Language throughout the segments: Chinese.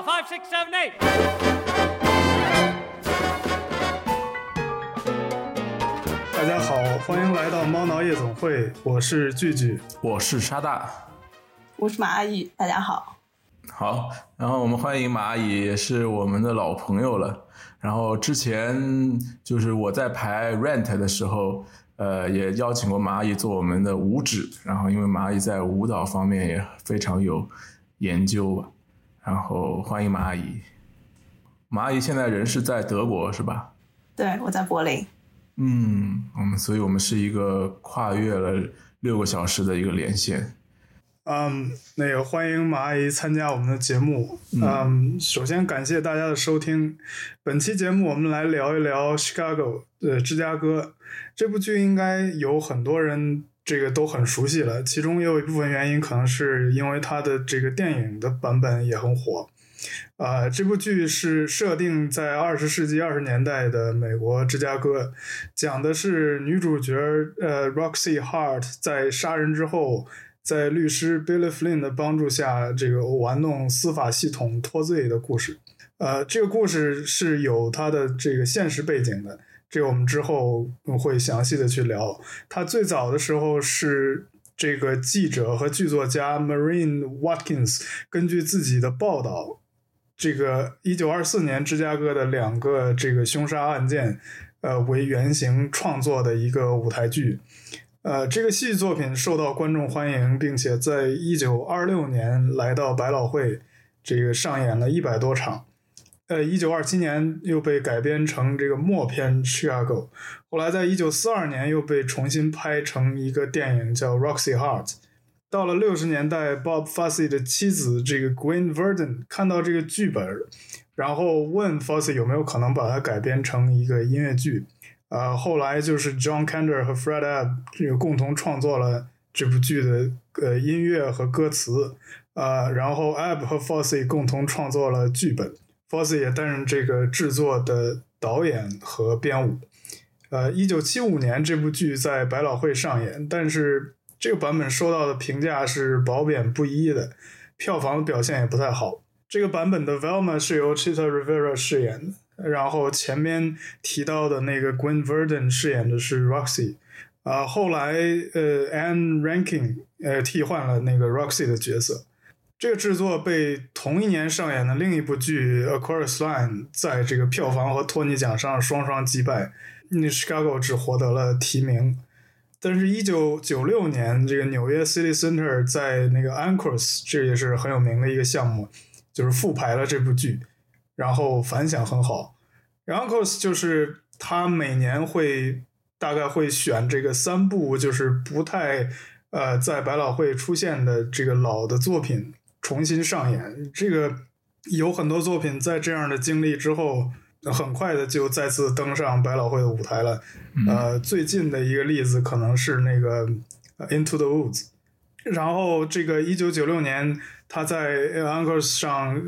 A five, six, seven, eight. 大家好，欢迎来到猫挠夜总会，我是聚聚。我是沙大，我是马阿姨，大家好。好，然后我们欢迎马阿姨，也是我们的老朋友了。然后之前就是我在排 Rent 的时候，呃，也邀请过马阿姨做我们的舞指。然后因为马阿姨在舞蹈方面也非常有研究吧。然后欢迎马阿姨。马阿姨现在人是在德国是吧？对，我在柏林。嗯，我们所以我们是一个跨越了六个小时的一个连线。嗯，那个欢迎马阿姨参加我们的节目。嗯，首先感谢大家的收听。本期节目我们来聊一聊《Chicago》呃芝加哥这部剧，应该有很多人这个都很熟悉了。其中也有一部分原因，可能是因为它的这个电影的版本也很火。啊，这部剧是设定在二十世纪二十年代的美国芝加哥，讲的是女主角呃 Roxy Hart 在杀人之后。在律师 Billy Flynn 的帮助下，这个玩弄司法系统脱罪的故事。呃，这个故事是有它的这个现实背景的，这个我们之后会详细的去聊。他最早的时候是这个记者和剧作家 Marine Watkins 根据自己的报道，这个一九二四年芝加哥的两个这个凶杀案件，呃为原型创作的一个舞台剧。呃，这个戏剧作品受到观众欢迎，并且在一九二六年来到百老汇，这个上演了一百多场。呃，一九二七年又被改编成这个默片《Chicago》，后来在一九四二年又被重新拍成一个电影叫《Roxy Heart》。到了六十年代，Bob Fosse 的妻子这个 Gwen Verdon 看到这个剧本，然后问 Fosse 有没有可能把它改编成一个音乐剧。呃，后来就是 John Kander 和 Fred Ebb 这个共同创作了这部剧的呃音乐和歌词，呃，然后 Ebb 和 Fosse 共同创作了剧本 Foss 也担任这个制作的导演和编舞。呃，一九七五年这部剧在百老汇上演，但是这个版本收到的评价是褒贬不一的，票房的表现也不太好。这个版本的 Velma 是由 Chita Rivera 饰演的。然后前面提到的那个 Gwen Verdon 饰演的是 Roxy，啊，后来呃 Anne Rankin 呃替换了那个 Roxy 的角色。这个制作被同一年上演的另一部剧 Aquarius Line 在这个票房和托尼奖上双双击败，那 Chicago 只获得了提名。但是，一九九六年这个纽约 City Center 在那个 Anchors 这也是很有名的一个项目，就是复排了这部剧。然后反响很好，然后 cos 就是他每年会大概会选这个三部就是不太呃在百老汇出现的这个老的作品重新上演。这个有很多作品在这样的经历之后，很快的就再次登上百老汇的舞台了。呃，最近的一个例子可能是那个 Into the Woods。然后这个一九九六年。他在 Anchors 上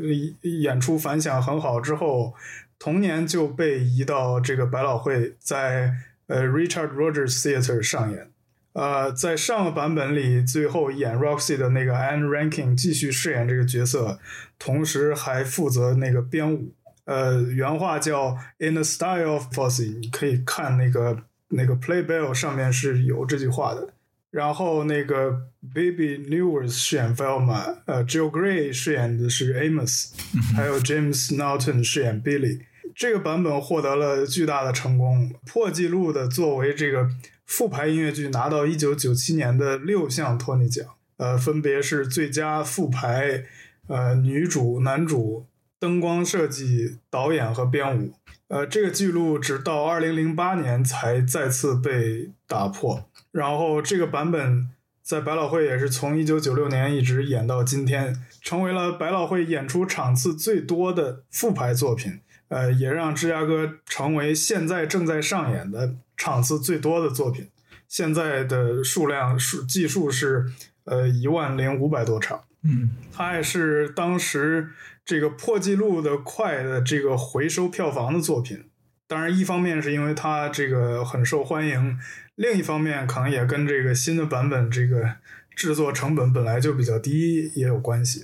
演出反响很好之后，同年就被移到这个百老汇，在呃 Richard Rogers Theatre 上演。呃，在上个版本里，最后演 Roxy 的那个 Anne Rankin 继续饰演这个角色，同时还负责那个编舞。呃，原话叫 In the style of Fosse，你可以看那个那个 Playbill 上面是有这句话的。然后那个 Baby Newers 饰演 Velma，呃，Jill Gray 饰演的是 Amos，还有 James Norton 饰演 Billy。这个版本获得了巨大的成功，破纪录的作为这个复排音乐剧拿到一九九七年的六项托尼奖，呃，分别是最佳复排、呃，女主、男主、灯光设计、导演和编舞。呃，这个记录直到二零零八年才再次被打破。然后这个版本在百老汇也是从一九九六年一直演到今天，成为了百老汇演出场次最多的复排作品。呃，也让芝加哥成为现在正在上演的场次最多的作品。现在的数量数计数是呃一万零五百多场。嗯，它也是当时这个破纪录的快的这个回收票房的作品。当然，一方面是因为它这个很受欢迎。另一方面，可能也跟这个新的版本这个制作成本本来就比较低也有关系。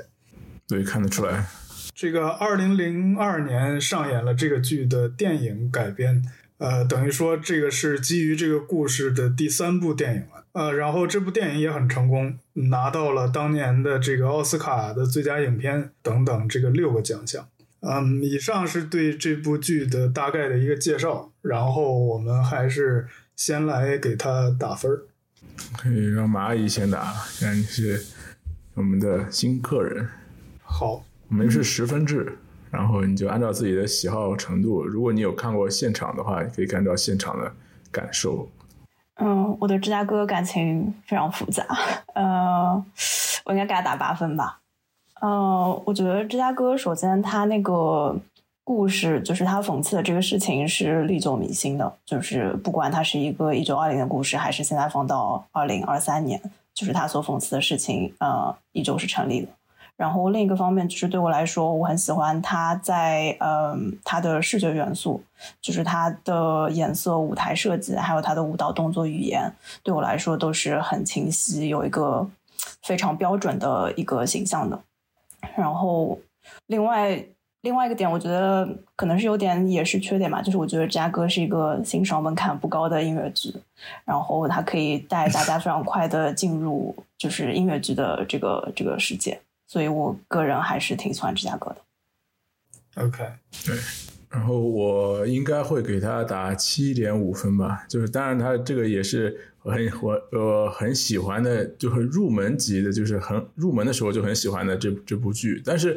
对，看得出来。这个二零零二年上演了这个剧的电影改编，呃，等于说这个是基于这个故事的第三部电影了。呃，然后这部电影也很成功，拿到了当年的这个奥斯卡的最佳影片等等这个六个奖项。嗯，以上是对这部剧的大概的一个介绍，然后我们还是先来给他打分儿。可以让马阿姨先打，既然你是我们的新客人。好，我们是十分制，然后你就按照自己的喜好程度，如果你有看过现场的话，你可以按照现场的感受。嗯，我对芝加哥感情非常复杂，呃，我应该给他打八分吧。呃，我觉得芝加哥首先他那个故事，就是他讽刺的这个事情是历久弥新的，就是不管它是一个一九二零的故事，还是现在放到二零二三年，就是他所讽刺的事情，呃，依旧是成立的。然后另一个方面，就是对我来说，我很喜欢他在嗯他的视觉元素，就是他的颜色、舞台设计，还有他的舞蹈动作语言，对我来说都是很清晰，有一个非常标准的一个形象的。然后另外另外一个点，我觉得可能是有点也是缺点吧，就是我觉得芝加哥是一个欣赏门槛不高的音乐剧，然后它可以带大家非常快的进入就是音乐剧的这个这个世界。所以我个人还是挺喜欢芝加哥的。OK，对，然后我应该会给他打七点五分吧。就是当然，他这个也是我很我呃很喜欢的，就是入门级的，就是很入门的时候就很喜欢的这这部剧。但是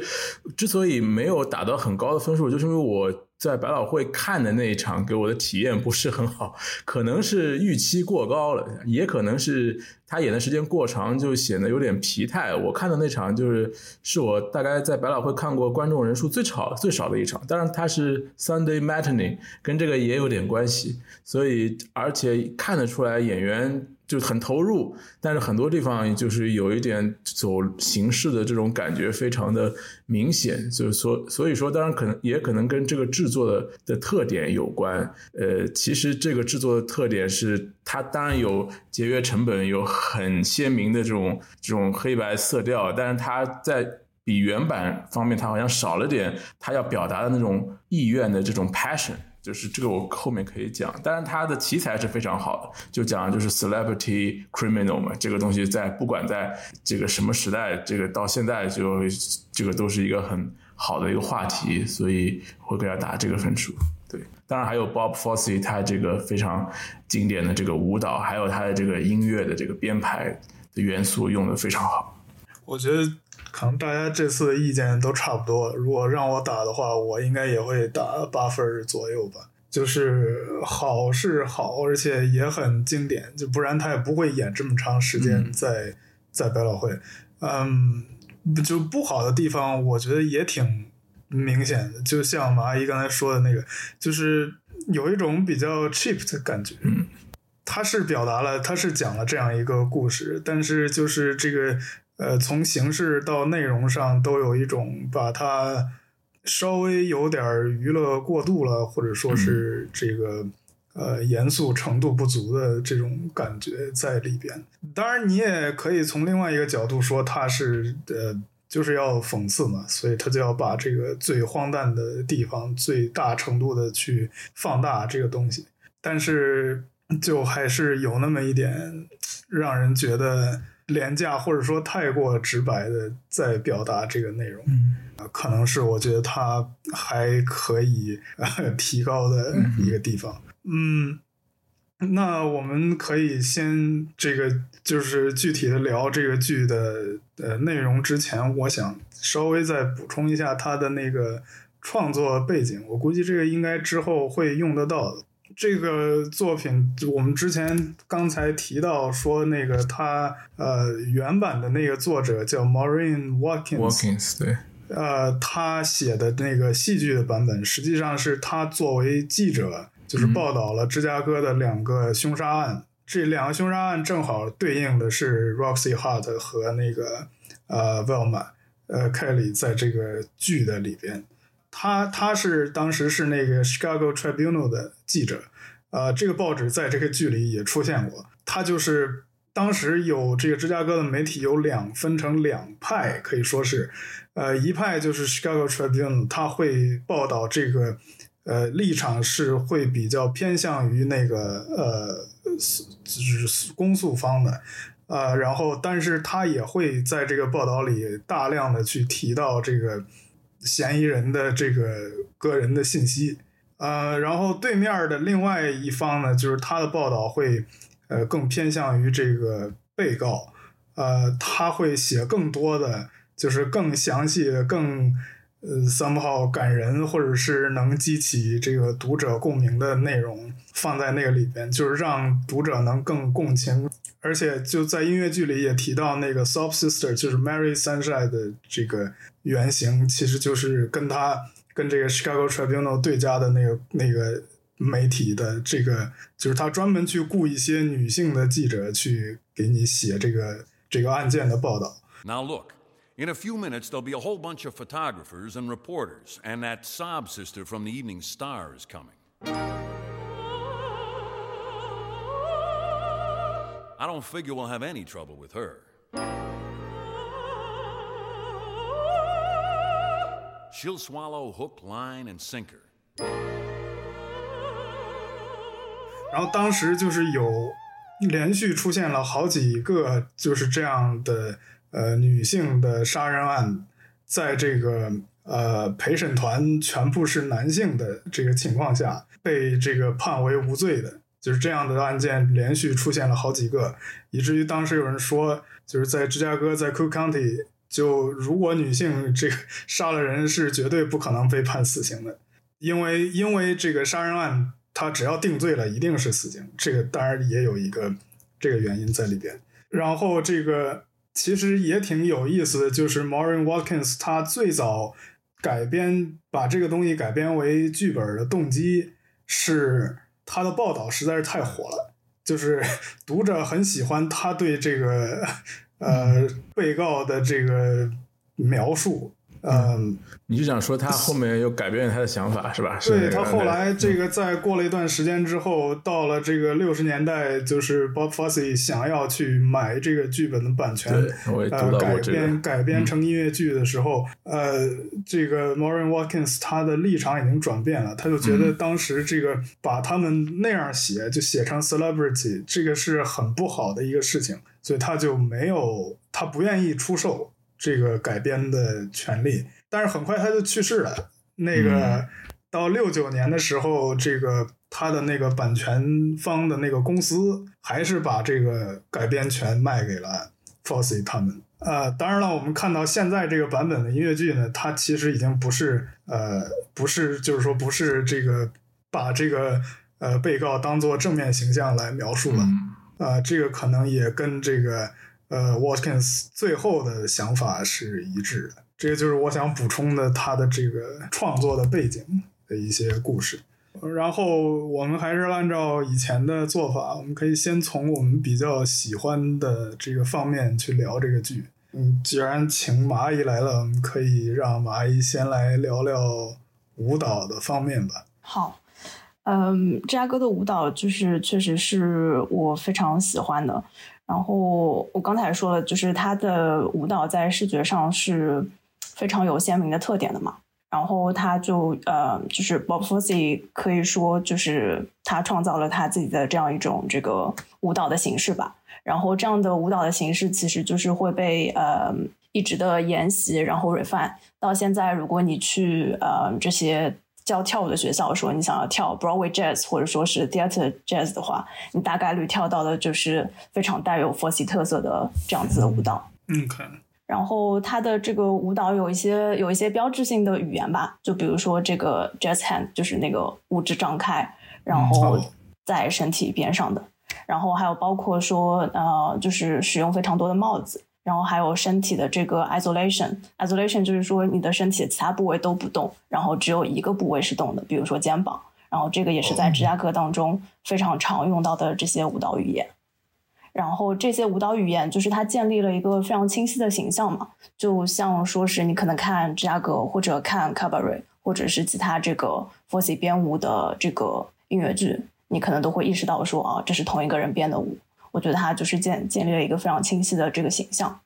之所以没有打到很高的分数，就是因为我。在百老汇看的那一场给我的体验不是很好，可能是预期过高了，也可能是他演的时间过长，就显得有点疲态。我看的那场就是是我大概在百老汇看过观众人数最少最少的一场，当然他是 Sunday matinee，跟这个也有点关系。所以而且看得出来演员。就很投入，但是很多地方就是有一点走形式的这种感觉，非常的明显。就是所所以说，当然可能也可能跟这个制作的的特点有关。呃，其实这个制作的特点是，它当然有节约成本，有很鲜明的这种这种黑白色调，但是它在比原版方面，它好像少了点它要表达的那种意愿的这种 passion。就是这个，我后面可以讲。但是它的题材是非常好的，就讲就是 celebrity criminal 嘛，这个东西在不管在这个什么时代，这个到现在就这个都是一个很好的一个话题，所以会给他打这个分数。对，当然还有 Bob Fosse 他这个非常经典的这个舞蹈，还有他的这个音乐的这个编排的元素用的非常好。我觉得。可能大家这次的意见都差不多。如果让我打的话，我应该也会打八分左右吧。就是好是好，而且也很经典，就不然他也不会演这么长时间在在百老汇。嗯，就不好的地方，我觉得也挺明显的。就像马阿姨刚才说的那个，就是有一种比较 cheap 的感觉。嗯，他是表达了，他是讲了这样一个故事，但是就是这个。呃，从形式到内容上都有一种把它稍微有点娱乐过度了，或者说是这个呃严肃程度不足的这种感觉在里边。当然，你也可以从另外一个角度说，它是呃就是要讽刺嘛，所以他就要把这个最荒诞的地方最大程度的去放大这个东西。但是就还是有那么一点让人觉得。廉价或者说太过直白的在表达这个内容，啊，可能是我觉得它还可以提高的一个地方。嗯，那我们可以先这个就是具体的聊这个剧的呃内容之前，我想稍微再补充一下它的那个创作背景。我估计这个应该之后会用得到的。这个作品，我们之前刚才提到说，那个他呃原版的那个作者叫 Maureen Watkins，对，呃，他写的那个戏剧的版本，实际上是他作为记者，就是报道了芝加哥的两个凶杀案，这两个凶杀案正好对应的是 Roxy Hart 和那个呃 Velma 呃 Kelly 在这个剧的里边。他他是当时是那个 Chicago Tribune 的记者，呃，这个报纸在这个剧里也出现过。他就是当时有这个芝加哥的媒体有两分成两派，可以说是，呃，一派就是 Chicago Tribune，他会报道这个，呃，立场是会比较偏向于那个呃，就是公诉方的，呃，然后但是他也会在这个报道里大量的去提到这个嫌疑人的这个个人的信息，呃，然后对面的另外一方呢，就是他的报道会。呃，更偏向于这个被告，呃，他会写更多的，就是更详细的、更呃 somehow 感人，或者是能激起这个读者共鸣的内容放在那个里边，就是让读者能更共情。而且就在音乐剧里也提到那个 Sob Sister，就是 Mary Sunshine 的这个原型，其实就是跟他跟这个 Chicago Tribune 对家的那个那个。媒体的这个就是他专门去雇一些女性的记者去给你写这个这个案件的报道。Now look, in a few minutes there'll be a whole bunch of photographers and reporters, and that sob sister from the Evening Star is coming. I don't figure we'll have any trouble with her. She'll swallow hook, line, and sinker. 然后当时就是有连续出现了好几个就是这样的呃女性的杀人案，在这个呃陪审团全部是男性的这个情况下被这个判为无罪的，就是这样的案件连续出现了好几个，以至于当时有人说，就是在芝加哥在 Cook County，就如果女性这个杀了人是绝对不可能被判死刑的，因为因为这个杀人案。他只要定罪了，一定是死刑。这个当然也有一个这个原因在里边。然后这个其实也挺有意思的，就是 Maureen Watkins 他最早改编把这个东西改编为剧本的动机是他的报道实在是太火了，就是 读者很喜欢他对这个呃被告的这个描述。嗯，你就想说他后面又改变了他的想法是吧？对他后来这个在过了一段时间之后，到了这个六十年代，就是 Bob Fosse 想要去买这个剧本的版权，呃，改编改编成音乐剧的时候，呃，这个 Maureen Watkins 他的立场已经转变了，他就觉得当时这个把他们那样写，就写成 celebrity，这个是很不好的一个事情，所以他就没有，他不愿意出售。这个改编的权利，但是很快他就去世了。那个到六九年的时候，这个他的那个版权方的那个公司还是把这个改编权卖给了 Fosse 他们。呃，当然了，我们看到现在这个版本的音乐剧呢，它其实已经不是呃不是就是说不是这个把这个呃被告当做正面形象来描述了。啊，这个可能也跟这个。呃，Watkins 最后的想法是一致的，这个就是我想补充的他的这个创作的背景的一些故事。然后我们还是按照以前的做法，我们可以先从我们比较喜欢的这个方面去聊这个剧。嗯，既然请马阿姨来了，我们可以让马阿姨先来聊聊舞蹈的方面吧。好，嗯，芝加哥的舞蹈就是确实是我非常喜欢的。然后我刚才说了，就是他的舞蹈在视觉上是非常有鲜明的特点的嘛。然后他就呃，就是 Bob Fosse 可以说就是他创造了他自己的这样一种这个舞蹈的形式吧。然后这样的舞蹈的形式其实就是会被呃一直的沿袭，然后 refine 到现在。如果你去呃这些。教跳舞的学校说你想要跳 Broadway Jazz 或者说是 Theater Jazz 的话，你大概率跳到的就是非常带有 Fosse 特色的这样子的舞蹈。嗯，可然后它的这个舞蹈有一些有一些标志性的语言吧，就比如说这个 Jazz Hand 就是那个五指张开，然后在身体边上的，然后还有包括说呃，就是使用非常多的帽子。然后还有身体的这个 isolation，isolation 就是说你的身体的其他部位都不动，然后只有一个部位是动的，比如说肩膀。然后这个也是在芝加哥当中非常常用到的这些舞蹈语言。然后这些舞蹈语言就是它建立了一个非常清晰的形象嘛，就像说是你可能看芝加哥或者看 cabaret 或者是其他这个 Fosse 编舞的这个音乐剧，你可能都会意识到说啊，这是同一个人编的舞。我觉得他就是建建立了一个非常清晰的这个形象。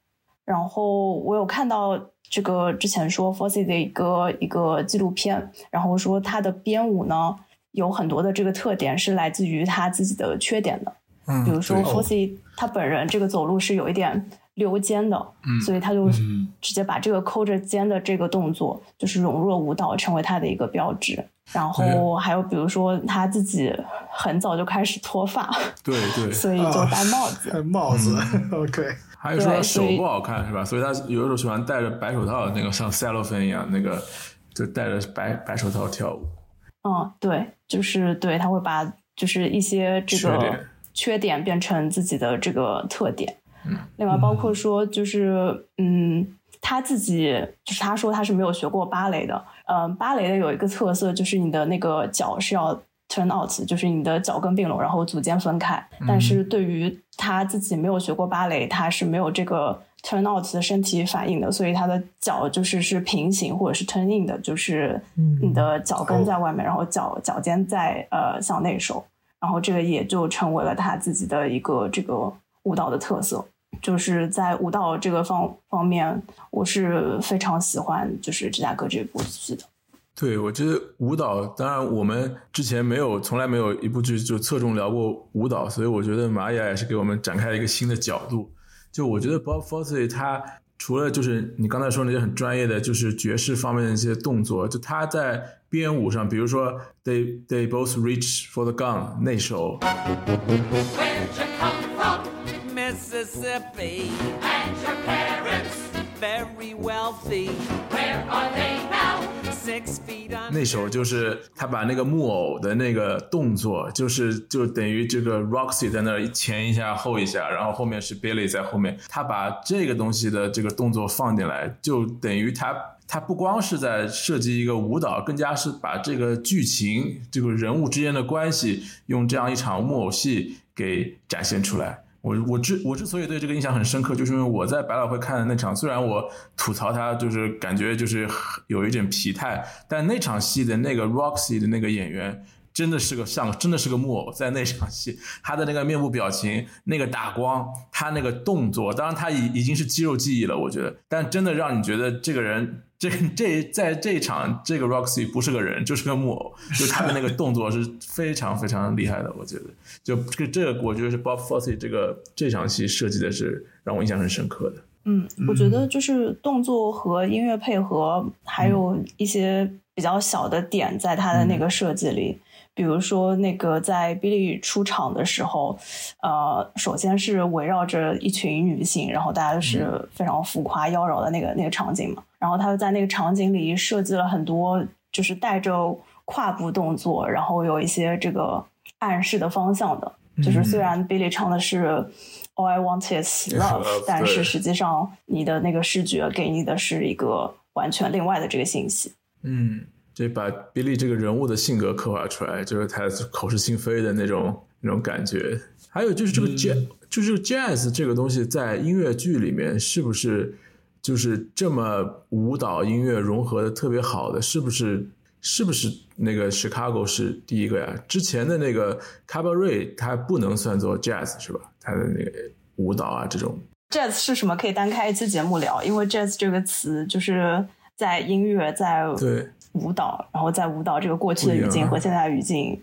然后我有看到这个之前说 f o s s y 的一个一个纪录片，然后说他的编舞呢有很多的这个特点是来自于他自己的缺点的，嗯，比如说 f o s s y 他本人这个走路是有一点。溜肩的，嗯所以他就直接把这个抠着肩的这个动作，就是融入了舞蹈，成为他的一个标志。然后还有比如说他自己很早就开始脱发，对对，所以就戴帽子，戴帽子，OK。还有说手不好看是吧？所以他有的时候喜欢戴着白手套，那个像赛洛芬一样，那个就戴着白白手套跳舞。嗯，对，就是对，他会把就是一些这个缺点变成自己的这个特点。嗯另外，包括说，就是嗯，他自己就是他说他是没有学过芭蕾的。嗯，芭蕾的有一个特色就是你的那个脚是要 turn out，就是你的脚跟并拢，然后足尖分开。但是对于他自己没有学过芭蕾，他是没有这个 turn out 的身体反应的，所以他的脚就是是平行或者是 turn in 的，就是你的脚跟在外面，然后脚脚尖在呃向内收，然后这个也就成为了他自己的一个这个舞蹈的特色。就是在舞蹈这个方方面，我是非常喜欢就是芝加哥这部剧的。对，我觉得舞蹈，当然我们之前没有，从来没有一部剧就侧重聊过舞蹈，所以我觉得玛雅也是给我们展开了一个新的角度。就我觉得 Bob Fosse 他除了就是你刚才说那些很专业的，就是爵士方面的一些动作，就他在编舞上，比如说 They They Both Reach for the Gun 那首。Mississippi. And your parents very wealthy. Where are they now? Six feet under. 那首就是他把那个木偶的那个动作，就是就等于这个 Roxy 在那儿前一下后一下，然后后面是 Billy 在后面，他把这个东西的这个动作放进来，就等于他他不光是在设计一个舞蹈，更加是把这个剧情这个人物之间的关系用这样一场木偶戏给展现出来。我我之我之所以对这个印象很深刻，就是因为我在百老汇看的那场，虽然我吐槽他就是感觉就是有一点疲态，但那场戏的那个 Roxy 的那个演员真的是个像真的是个木偶，在那场戏他的那个面部表情、那个打光、他那个动作，当然他已已经是肌肉记忆了，我觉得，但真的让你觉得这个人。这这在这一场，这个 Roxy 不是个人，就是个木偶，就他的那个动作是非常非常厉害的，我觉得。就这个这个，我觉得是 Bob Fosse 这个这场戏设计的是让我印象很深刻的。嗯，我觉得就是动作和音乐配合，还有一些比较小的点，在他的那个设计里。比如说，那个在 Billy 出场的时候，呃，首先是围绕着一群女性，然后大家是非常浮夸妖娆的那个那个场景嘛。然后他在那个场景里设计了很多，就是带着跨步动作，然后有一些这个暗示的方向的。就是虽然 Billy 唱的是 All I Want Is Love，但是实际上你的那个视觉给你的是一个完全另外的这个信息。嗯。就把 Billy 这个人物的性格刻画出来，就是他口是心非的那种那种感觉。还有就是这个 jazz，就是 jazz 这个东西在音乐剧里面是不是就是这么舞蹈音乐融合的特别好的？是不是是不是那个 Chicago 是第一个呀？之前的那个 Cabaret 它不能算作 jazz 是吧？它的那个舞蹈啊这种 jazz 是什么？可以单开一期节目聊，因为 jazz 这个词就是在音乐在对。舞蹈，然后在舞蹈这个过去的语境和现在的语境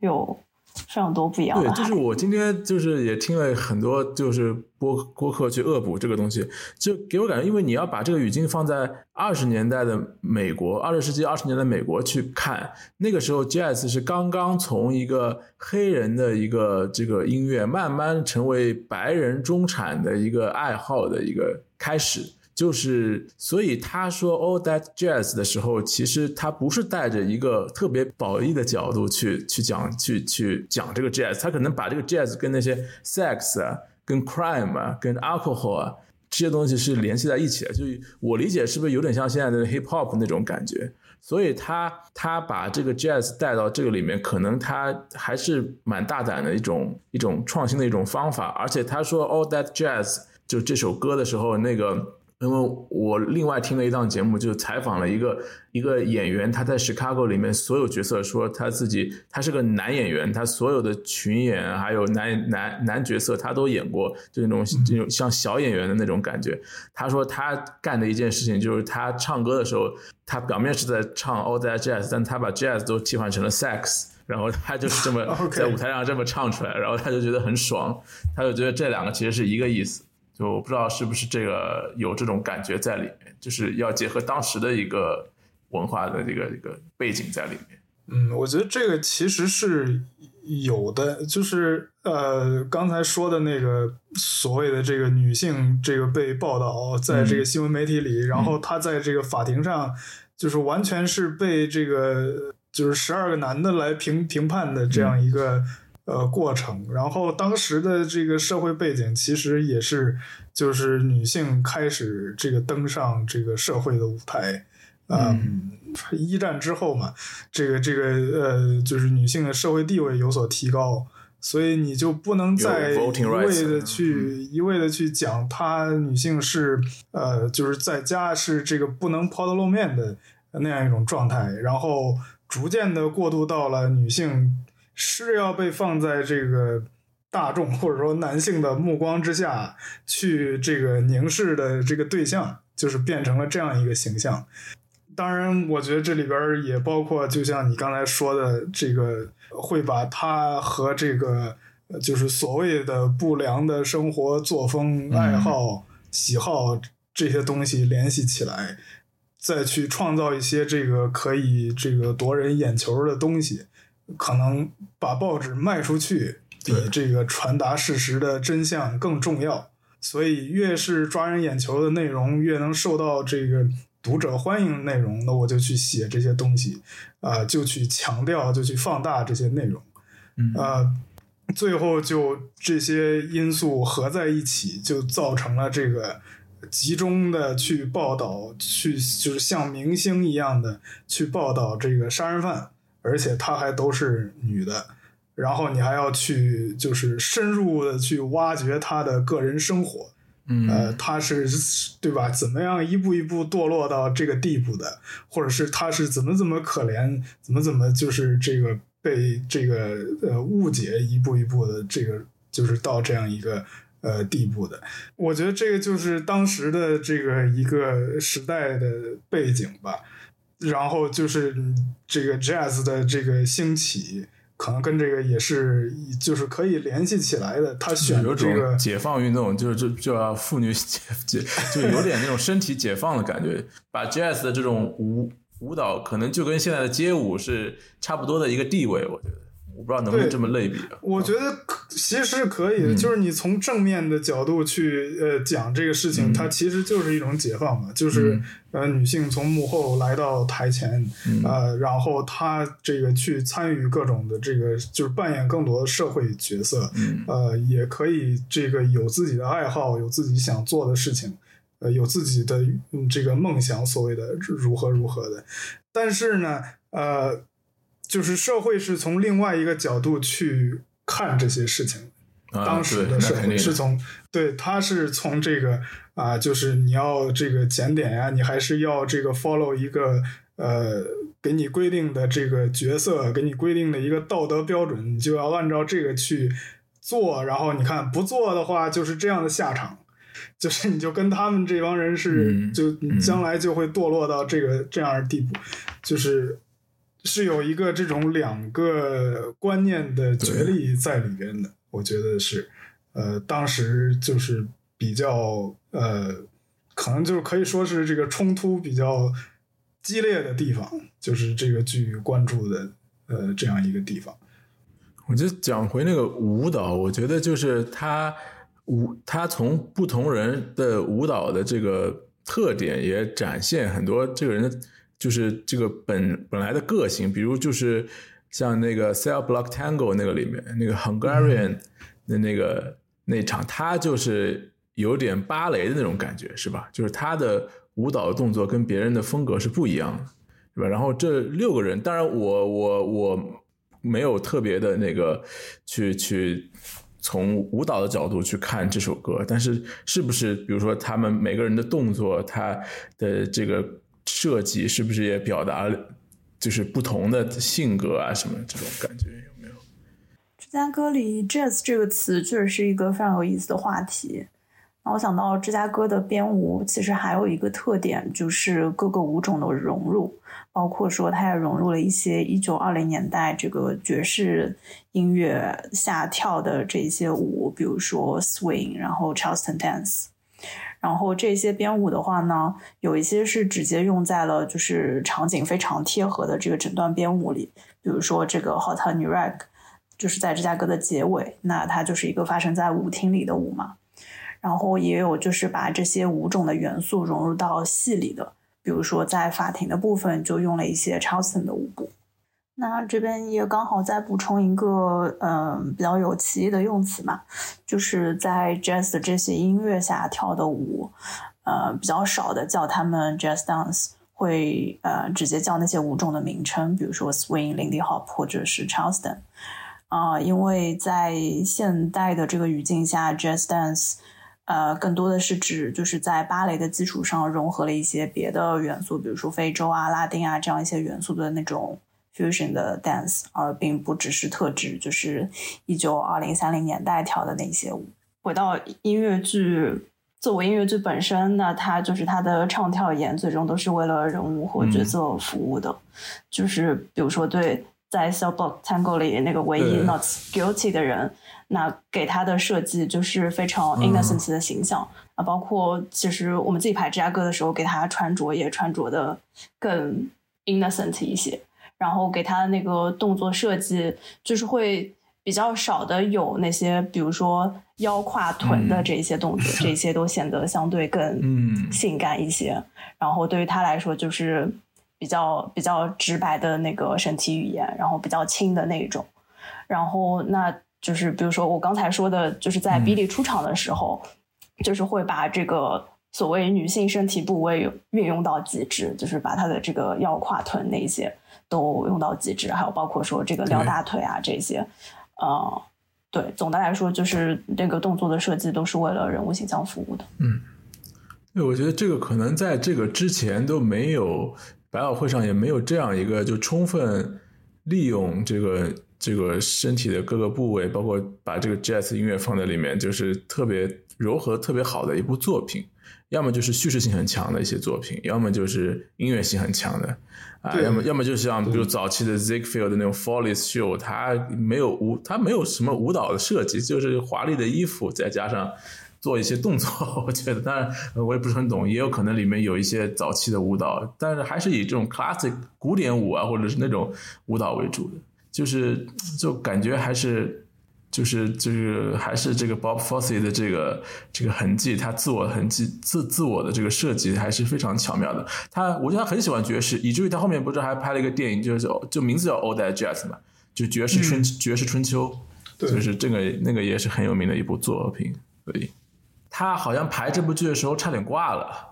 有非常多不一样的。对，就是我今天就是也听了很多，就是播播客去恶补这个东西，就给我感觉，因为你要把这个语境放在二十年代的美国，二十世纪二十年代美国去看，那个时候 jazz 是刚刚从一个黑人的一个这个音乐，慢慢成为白人中产的一个爱好的一个开始。就是，所以他说 all that jazz 的时候，其实他不是带着一个特别褒义的角度去去讲，去去讲这个 jazz，他可能把这个 jazz 跟那些 sex 啊、跟 crime 啊、跟 alcohol 啊这些东西是联系在一起的。就我理解，是不是有点像现在的 hip hop 那种感觉？所以他他把这个 jazz 带到这个里面，可能他还是蛮大胆的一种一种创新的一种方法。而且他说 all that jazz 就这首歌的时候，那个。因为我另外听了一档节目，就采访了一个一个演员，他在《Chicago》里面所有角色，说他自己他是个男演员，他所有的群演还有男男男角色他都演过，就那种这种像小演员的那种感觉。他说他干的一件事情就是他唱歌的时候，他表面是在唱 All That Jazz，但他把 Jazz 都替换成了 Sex，然后他就是这么 在舞台上这么唱出来，然后他就觉得很爽，他就觉得这两个其实是一个意思。就我不知道是不是这个有这种感觉在里面，就是要结合当时的一个文化的这个一个背景在里面。嗯，我觉得这个其实是有的，就是呃，刚才说的那个所谓的这个女性这个被报道在这个新闻媒体里，然后她在这个法庭上就是完全是被这个就是十二个男的来评评判的这样一个。呃，过程，然后当时的这个社会背景其实也是，就是女性开始这个登上这个社会的舞台，嗯，一战之后嘛，这个这个呃，就是女性的社会地位有所提高，所以你就不能再一味的去一味的去讲她女性是呃，就是在家是这个不能抛头露面的那样一种状态，然后逐渐的过渡到了女性。是要被放在这个大众或者说男性的目光之下去这个凝视的这个对象，就是变成了这样一个形象。当然，我觉得这里边也包括，就像你刚才说的，这个会把他和这个就是所谓的不良的生活作风、爱好、喜好这些东西联系起来，再去创造一些这个可以这个夺人眼球的东西。可能把报纸卖出去比这个传达事实的真相更重要，所以越是抓人眼球的内容，越能受到这个读者欢迎的内容，那我就去写这些东西，啊，就去强调，就去放大这些内容，啊，最后就这些因素合在一起，就造成了这个集中的去报道，去就是像明星一样的去报道这个杀人犯。而且她还都是女的，然后你还要去就是深入的去挖掘她的个人生活，嗯，呃，她是对吧？怎么样一步一步堕落到这个地步的？或者是她是怎么怎么可怜，怎么怎么就是这个被这个呃误解，一步一步的这个就是到这样一个呃地步的？我觉得这个就是当时的这个一个时代的背景吧。然后就是这个 jazz 的这个兴起，可能跟这个也是就是可以联系起来的。他选这个解放运动，就是就就要妇女解解，就有点那种身体解放的感觉。把 jazz 的这种舞舞蹈，可能就跟现在的街舞是差不多的一个地位，我觉得。我不知道能不能这么类比。我觉得其实是可以的，就是你从正面的角度去呃讲这个事情，它其实就是一种解放嘛，就是呃女性从幕后来到台前，呃，然后她这个去参与各种的这个，就是扮演更多的社会角色，呃，也可以这个有自己的爱好，有自己想做的事情，呃，有自己的这个梦想，所谓的如何如何的。但是呢，呃。就是社会是从另外一个角度去看这些事情，当时的社会是从对，他是从这个啊，就是你要这个检点呀，你还是要这个 follow 一个呃给你规定的这个角色，给你规定的一个道德标准，你就要按照这个去做，然后你看不做的话就是这样的下场，就是你就跟他们这帮人是，就将来就会堕落到这个这样的地步，就是。是有一个这种两个观念的角力在里边的，我觉得是，呃，当时就是比较呃，可能就是可以说是这个冲突比较激烈的地方，就是这个剧关注的呃这样一个地方。我就讲回那个舞蹈，我觉得就是他舞，他从不同人的舞蹈的这个特点也展现很多这个人的。就是这个本本来的个性，比如就是像那个 Cell Block Tango 那个里面那个 Hungarian 的那个那场，他就是有点芭蕾的那种感觉，是吧？就是他的舞蹈动作跟别人的风格是不一样的，是吧？然后这六个人，当然我我我没有特别的那个去去从舞蹈的角度去看这首歌，但是是不是比如说他们每个人的动作，他的这个设计是不是也表达就是不同的性格啊什么这种感觉有没有？芝加哥里 “jazz” 这个词确实是一个非常有意思的话题。那我想到芝加哥的编舞，其实还有一个特点，就是各个舞种的融入，包括说它也融入了一些一九二零年代这个爵士音乐下跳的这些舞，比如说 swing，然后 Charleston dance，然后这些编舞的话呢，有一些是直接用在了就是场景非常贴合的这个整段编舞里，比如说这个 Hot New Rag，就是在芝加哥的结尾，那它就是一个发生在舞厅里的舞嘛。然后也有就是把这些舞种的元素融入到戏里的，比如说在法庭的部分就用了一些 Charleston 的舞步。那这边也刚好再补充一个，嗯，比较有歧义的用词嘛，就是在 Jazz 的这些音乐下跳的舞，呃，比较少的叫他们 Jazz Dance，会呃直接叫那些舞种的名称，比如说 Swing、Lindy Hop 或者是 Charleston。啊，因为在现代的这个语境下，Jazz Dance。呃，更多的是指就是在芭蕾的基础上融合了一些别的元素，比如说非洲啊、拉丁啊这样一些元素的那种 fusion 的 dance，而并不只是特指就是一九二零三零年代跳的那些舞。回到音乐剧，作为音乐剧本身，那它就是它的唱跳演最终都是为了人物和角色服务的，就是比如说对在 Cell Block Tango 里那个唯一 not guilty 的人。那给他的设计就是非常 innocent 的形象啊，包括其实我们自己排芝加哥的时候，给他穿着也穿着的更 innocent 一些，然后给他的那个动作设计就是会比较少的有那些，比如说腰胯臀的这些动作，这些都显得相对更性感一些。然后对于他来说，就是比较比较直白的那个身体语言，然后比较轻的那一种。然后那。就是比如说我刚才说的，就是在比利出场的时候，就是会把这个所谓女性身体部位运用到极致，就是把她的这个腰胯臀那些都用到极致，还有包括说这个撩大腿啊这些，呃，对，总的来说就是这个动作的设计都是为了人物形象服务的。嗯，对，我觉得这个可能在这个之前都没有，百老汇上也没有这样一个就充分利用这个。这个身体的各个部位，包括把这个 jazz 音乐放在里面，就是特别柔和、特别好的一部作品。要么就是叙事性很强的一些作品，要么就是音乐性很强的啊。要么要么就像比如早期的 Ziegfeld 的那种 Follies Show，它没有舞，它没有什么舞蹈的设计，就是华丽的衣服，再加上做一些动作。我觉得，当然我也不是很懂，也有可能里面有一些早期的舞蹈，但是还是以这种 classic 古典舞啊，或者是那种舞蹈为主的。就是就感觉还是就是就是还是这个 Bob Fosse 的这个这个痕迹，他自我痕迹自自我的这个设计还是非常巧妙的。他我觉得他很喜欢爵士，以至于他后面不是还拍了一个电影，就是就名字叫 Old Jazz 嘛，就爵士春爵士春秋，就是这个那个也是很有名的一部作品。所以他好像排这部剧的时候差点挂了。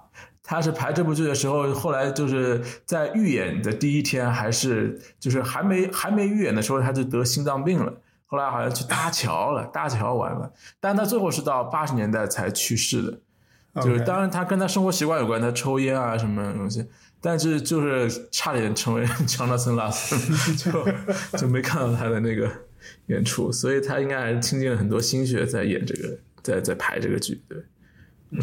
他是排这部剧的时候，后来就是在预演的第一天，还是就是还没还没预演的时候，他就得心脏病了。后来好像去搭桥了，搭桥完了，但他最后是到八十年代才去世的。就是当然他跟他生活习惯有关，他抽烟啊什么东西，但是就是差点成为 强纳森拉斯，就就没看到他的那个演出，所以他应该还是倾尽了很多心血在演这个，在在排这个剧，对，嗯。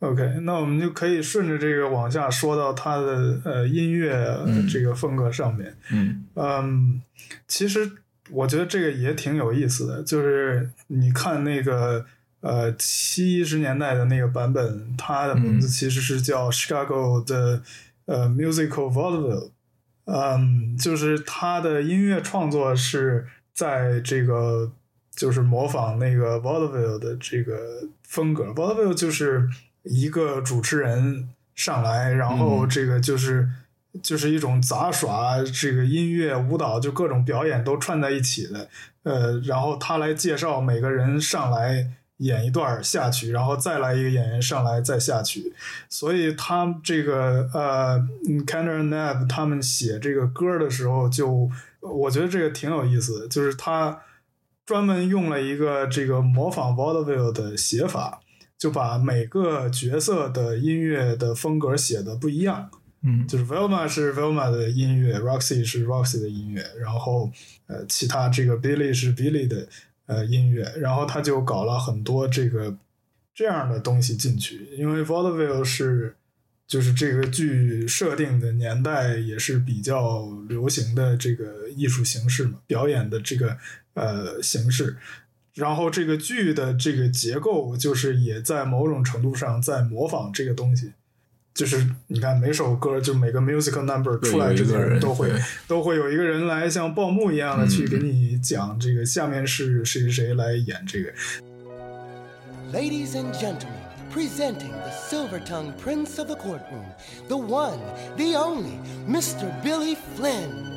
OK，那我们就可以顺着这个往下说到他的呃音乐这个风格上面。嗯嗯，其实我觉得这个也挺有意思的，就是你看那个呃七十年代的那个版本，它的名字其实是叫 Chicago 的呃 Musical Vaudeville。嗯，就是他的音乐创作是在这个就是模仿那个 Vaudeville 的这个风格，Vaudeville 就是。一个主持人上来，然后这个就是就是一种杂耍，这个音乐、舞蹈就各种表演都串在一起的。呃，然后他来介绍每个人上来演一段下去，然后再来一个演员上来再下去。所以他这个呃 k e n n e r Nab 他们写这个歌的时候，就我觉得这个挺有意思，就是他专门用了一个这个模仿 vaudeville 的写法，就把每个角色的音乐的风格写的不一样。嗯，就是 Velma 是 Velma 的音乐，Roxy 是 Roxy 的音乐，然后呃，其他这个 Billy 是 Billy 的呃音乐，然后他就搞了很多这个这样的东西进去，因为 vaudeville 是就是这个剧设定的年代也是比较流行的这个艺术形式嘛，表演的这个呃形式。然后这个剧的这个结构，就是也在某种程度上在模仿这个东西。就是你看每首歌，就每个 musical number 出来之前都会都会有一个人来像报幕一样的去给你讲这个下面是谁谁谁来演这个。Ladies and gentlemen, presenting the silver tongued prince of the courtroom, the one, the only, Mr. Billy Flynn.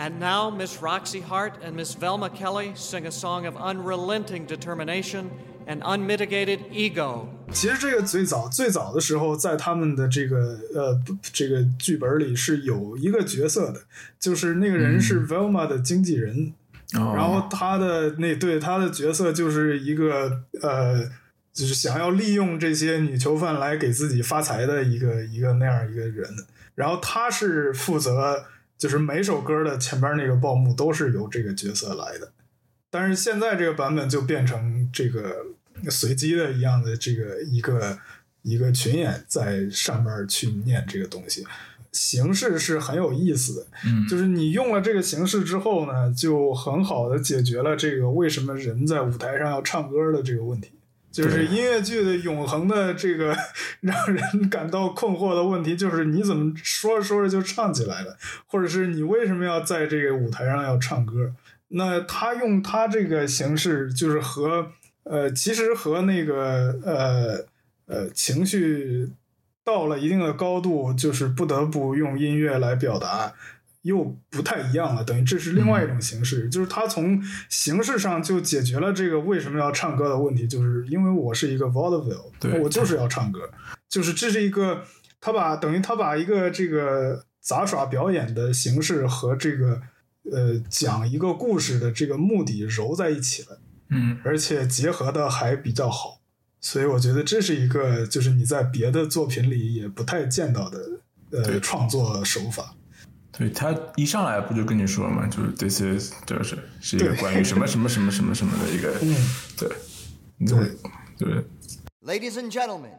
And now, Miss Roxy Hart and Miss Velma Kelly sing a song of unrelenting determination and unmitigated ego. 其实这个最早最早的时候，在他们的这个呃这个剧本里是有一个角色的，就是那个人是 Velma 的经纪人，哦然后他的那对他的角色就是一个呃，就是想要利用这些女囚犯来给自己发财的一个一个那样一个人。然后他是负责，就是每首歌的前边那个报幕都是由这个角色来的。但是现在这个版本就变成这个随机的一样的这个一个一个群演在上面去念这个东西，形式是很有意思的。嗯就是你用了这个形式之后呢，就很好的解决了这个为什么人在舞台上要唱歌的这个问题。就是音乐剧的永恒的这个 让人感到困惑的问题，就是你怎么说着说着就唱起来了，或者是你为什么要在这个舞台上要唱歌？那他用他这个形式，就是和呃，其实和那个呃呃情绪到了一定的高度，就是不得不用音乐来表达，又不太一样了。等于这是另外一种形式，就是他从形式上就解决了这个为什么要唱歌的问题，就是因为我是一个 vaudeville，对我就是要唱歌，就是这是一个他把等于他把一个这个杂耍表演的形式和这个呃讲一个故事的这个目的揉在一起了。嗯而且结合的还比较好，所以我觉得这是一个就是你在别的作品里也不太见到的呃创作手法。对他一上来不就跟你说嘛，就是 this is 就是是一个对关于什么什么什么什么什么的一个，嗯对，你就会对 Ladies and gentlemen,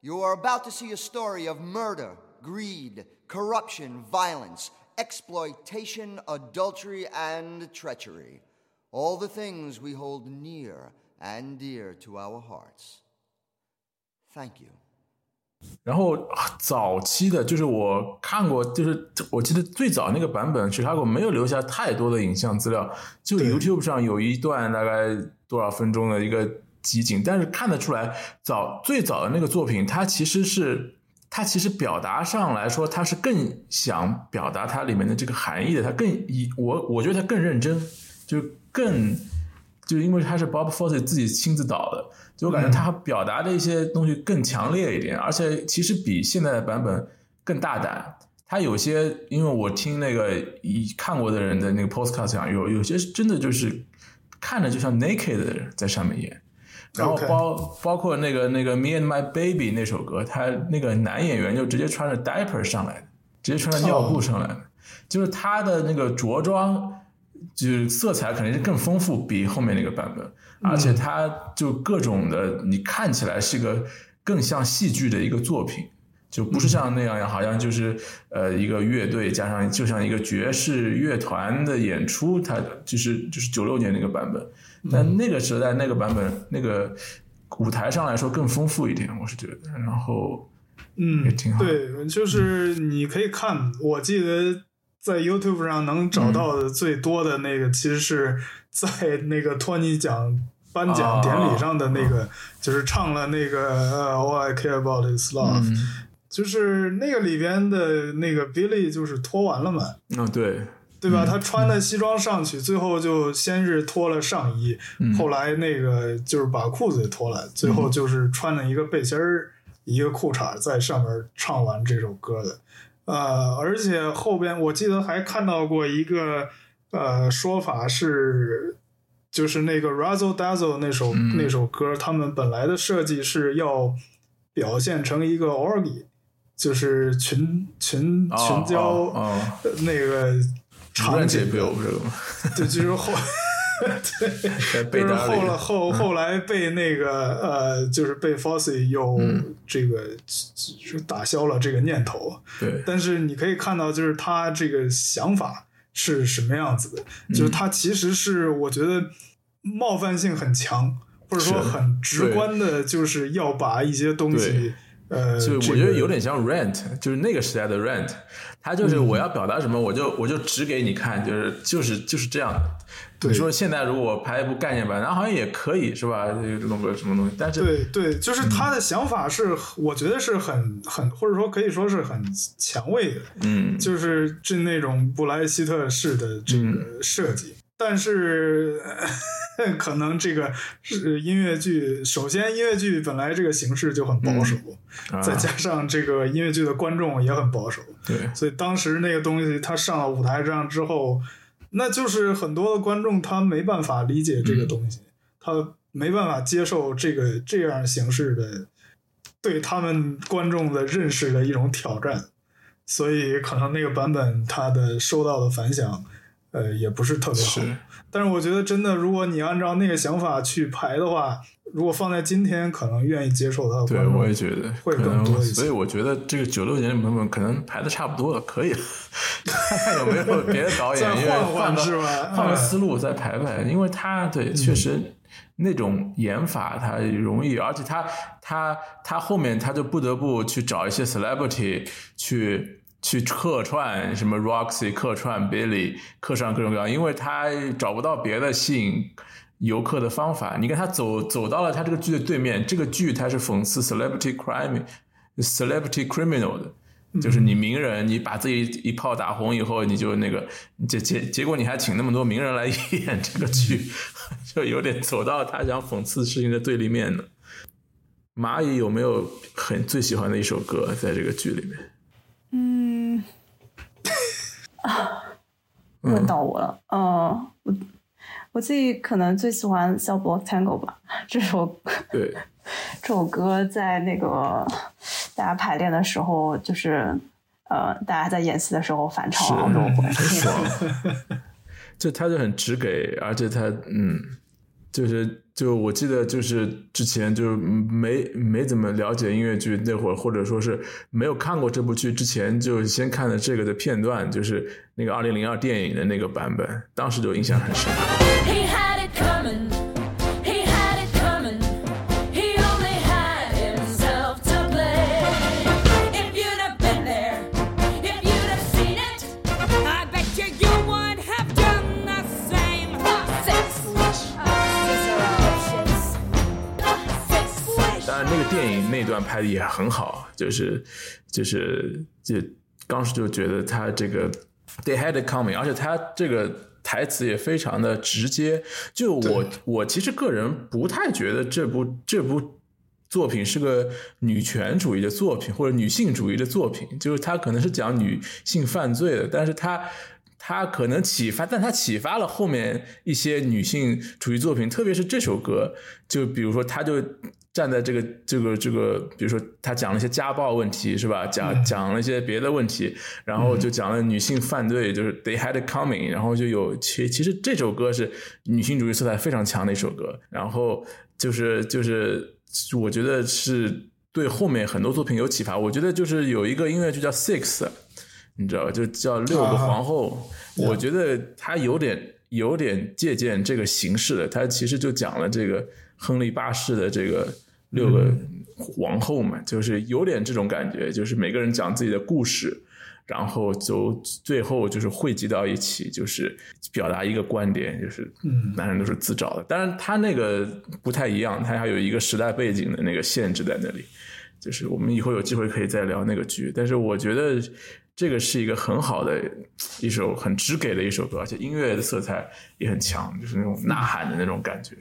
you are about to see a story of murder, greed, corruption, violence, exploitation, adultery, and treachery. All the things we hold near and dear to our hearts. Thank you. 然后早期的，就是我看过，就是我记得最早那个版本，Chicago 没有留下太多的影像资料，就 YouTube 上有一段大概多少分钟的一个集锦，但是看得出来，早最早的那个作品，它其实是它其实表达上来说，它是更想表达它里面的这个含义的，它更以我我觉得它更认真，就更就是因为他是 Bob Fosse 自己亲自导的，就我感觉他表达的一些东西更强烈一点，而且其实比现在的版本更大胆。他有些，因为我听那个一看过的人的那个 postcard 讲，有有些真的就是看着就像 naked 的人在上面演，然后包包括那个那个 Me and My Baby 那首歌，他那个男演员就直接穿着 diaper 上来的，直接穿着尿布上来的，就是他的那个着装。就是色彩肯定是更丰富，比后面那个版本，而且它就各种的，你看起来是个更像戏剧的一个作品，就不是像那样，好像就是呃一个乐队加上就像一个爵士乐团的演出，它就是就是九六年那个版本，但那个时代那个版本那个舞台上来说更丰富一点，我是觉得，然后嗯也挺好，对，就是你可以看，我记得在 YouTube 上能找到的最多的那个，其实是在那个托尼奖颁奖典礼上的那个，就是唱了那个呃 All I Care About Is Love，、嗯，就是那个里边的那个 Billy 就是脱完了嘛，啊对，对吧？他穿的西装上去，最后就先是脱了上衣，后来那个就是把裤子也脱了，最后就是穿了一个背心儿、一个裤衩在上面唱完这首歌的。呃，而且后边我记得还看到过一个呃说法是，就是那个 Razzle Dazzle 那首、嗯那首歌，他们本来的设计是要表现成一个 orgy，就是群群哦群交、哦哦呃那个场景不有这个吗？对，就是后。在被就是后来，后后来被那个呃，就是被 Fossey 又嗯。这个就打消了这个念头。对，但是你可以看到，就是他这个想法是什么样子的，就是嗯他其实是我觉得冒犯性很强，或者说很直观的，就是要把一些东西呃，就我觉得有点像 Rent，就是那个时代的 Rent，他就是嗯。我要表达什么，我就我就指给你看，就是就是就是这样的。对。你说现在如果我拍一部概念版，然后好像也可以是吧？这个弄个什么东西，但是对对，嗯就是他的想法是，我觉得是很很，或者说可以说是很前卫的。嗯，就是是那种布莱希特式的这嗯。个设计，但是呃 可能这个是音乐剧，首先音乐剧本来这个形式就很保守，啊。再加上这个音乐剧的观众也很保守，对。所以当时那个东西它上了舞台上之后，那就是很多的观众他没办法理解这个东西，他没办法接受这个这样形式的对他们观众的认识的一种挑战，所以可能那个版本它的收到的反响，呃，也不是特别好。是但是我觉得真的，如果你按照那个想法去排的话，如果放在今天，可能愿意接受他的对，我也觉得会可能更多一些所以我觉得这个九六年的版本可能排的差不多了，可以了，看 看有没有别的导演，因为再换换换个是吧？换个嗯。思路再排排，因为他对确实那种演法他容易，而且他他他后面他就不得不去找一些 celebrity 去。去客串什么 Roxy 客串 Billy 客串各种各样，因为他找不到别的吸引游客的方法。你看他走走到了他这个剧的对面，这个剧它是讽刺 celebrity crime、celebrity criminal 的，就是你名人，你把自己一炮打红以后，你就那个结结结果你还请那么多名人来演这个剧，就有点走到他想讽刺事情的对立面呢。蚂蚁有没有很最喜欢的一首歌在这个剧里面？嗯，啊，问到我了。嗯，我我自己可能最喜欢《Cell Block Tango》吧，这首对，这首歌在那个大家排练的时候，就是呃，大家在演戏的时候反是。唱好多回。就他就很直给，而且他嗯，就是就我记得就是之前就是没没怎么了解音乐剧那会儿，或者说是没有看过这部剧之前，就先看了这个的片段，就是那个二零零二电影的那个版本，当时就印象很深。的也很好，就是就是就当时就觉得他这个 they had it coming，而且他这个台词也非常的直接。就我我其实个人不太觉得这部这部作品是个女权主义的作品或者女性主义的作品，就是它可能是讲女性犯罪的，但是它。它可能启发，但它启发了后面一些女性主义作品，特别是这首歌，就比如说，他就站在这个这个这个，比如说他讲了一些家暴问题，是吧？讲讲了一些别的问题，然后就讲了女性犯罪，就是 they had it coming，然后就有其其实这首歌是女性主义色彩非常强的一首歌，然后就是就是我觉得是对后面很多作品有启发。我觉得就是有一个音乐剧叫 Six。你知道吧，就叫六个皇后。我觉得他有点有点借鉴这个形式的，他其实就讲了这个亨利八世的这个六个王后嘛，就是有点这种感觉，就是每个人讲自己的故事，然后就最后就是汇集到一起，就是表达一个观点，就是男人都是自找的。当然，他那个不太一样，他还有一个时代背景的那个限制在那里。就是我们以后有机会可以再聊那个剧，但是我觉得这个是一个很好的一首很直给的一首歌，而且音乐的色彩也很强，就是那种呐喊的那种感觉。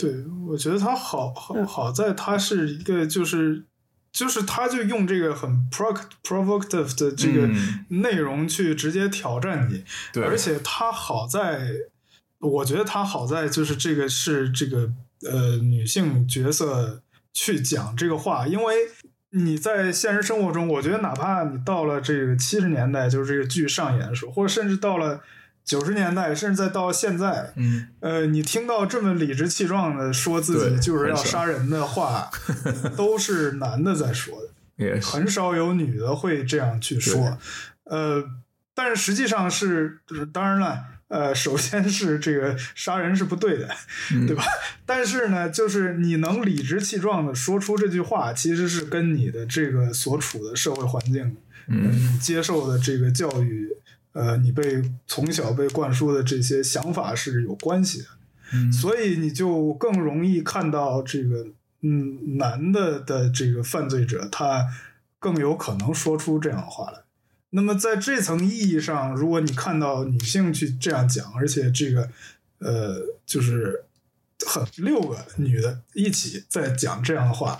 对，我觉得他好好好在他是一个就是就是他就用这个很 pro provocative 的这个嗯。内容去直接挑战你，对。而且他好在，我觉得他好在就是这个是这个呃女性角色去讲这个话，因为你在现实生活中，我觉得哪怕你到了这个七十年代，就是这个剧上演的时候，或者甚至到了九十年代，甚至再到现在，嗯，呃，你听到这么理直气壮的说自己就是要杀人的话，都是男的在说的。很少有女的会这样去说，呃，但是实际上是，呃当然了，呃，首先是这个杀人是不对的，嗯。对吧？但是呢，就是你能理直气壮的说出这句话，其实是跟你的这个所处的社会环境，嗯。你接受的这个教育，呃，你被从小被灌输的这些想法是有关系的。嗯所以你就更容易看到这个嗯男的的这个犯罪者，他更有可能说出这样的话来。那么在这层意义上，如果你看到女性去这样讲，而且这个呃就是很六个女的一起在讲这样的话，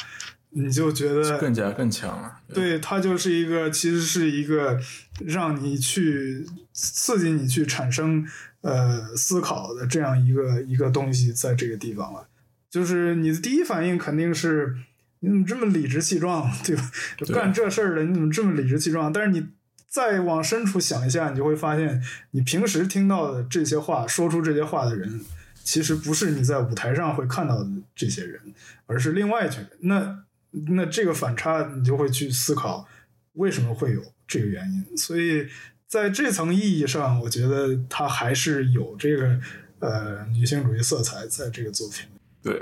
你就觉得更加更强了。对，它就是一个，其实是一个让你去刺激你去产生呃思考的这样一个一个东西，在这个地方了。就是你的第一反应肯定是你怎么这么理直气壮，对吧？对干这事儿的你怎么这么理直气壮？但是你再往深处想一下，你就会发现，你平时听到的这些话，说出这些话的人，其实不是你在舞台上会看到的这些人，而是另外一群人。那那这个反差，你就会去思考为什么会有这个原因。所以在这层意义上，我觉得它还是有这个呃女性主义色彩在这个作品。对，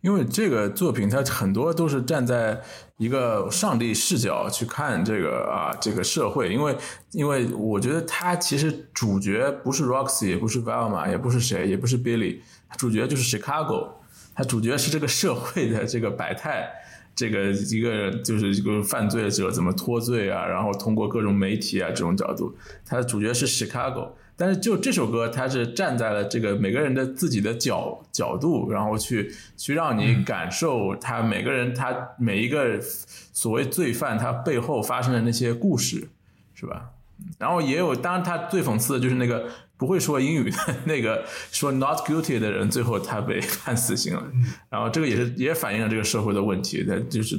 因为这个作品它很多都是站在一个上帝视角去看这个啊这个社会，因为因为我觉得他其实主角不是 Roxy，也不是 Velma，也不是谁，也不是 Billy，主角就是 Chicago，他主角是这个社会的这个百态。这个一个就是一个犯罪者怎么脱罪啊，然后通过各种媒体啊这种角度，他的主角是 Chicago，但是就这首歌，它是站在了这个每个人的自己的角角度，然后去去让你感受他每个人他每一个所谓罪犯他背后发生的那些故事，是吧？然后也有，当然他最讽刺的就是那个不会说英语的 那个说 not guilty 的人，最后他被判死刑了。然后这个也是也反映了这个社会的问题，他就是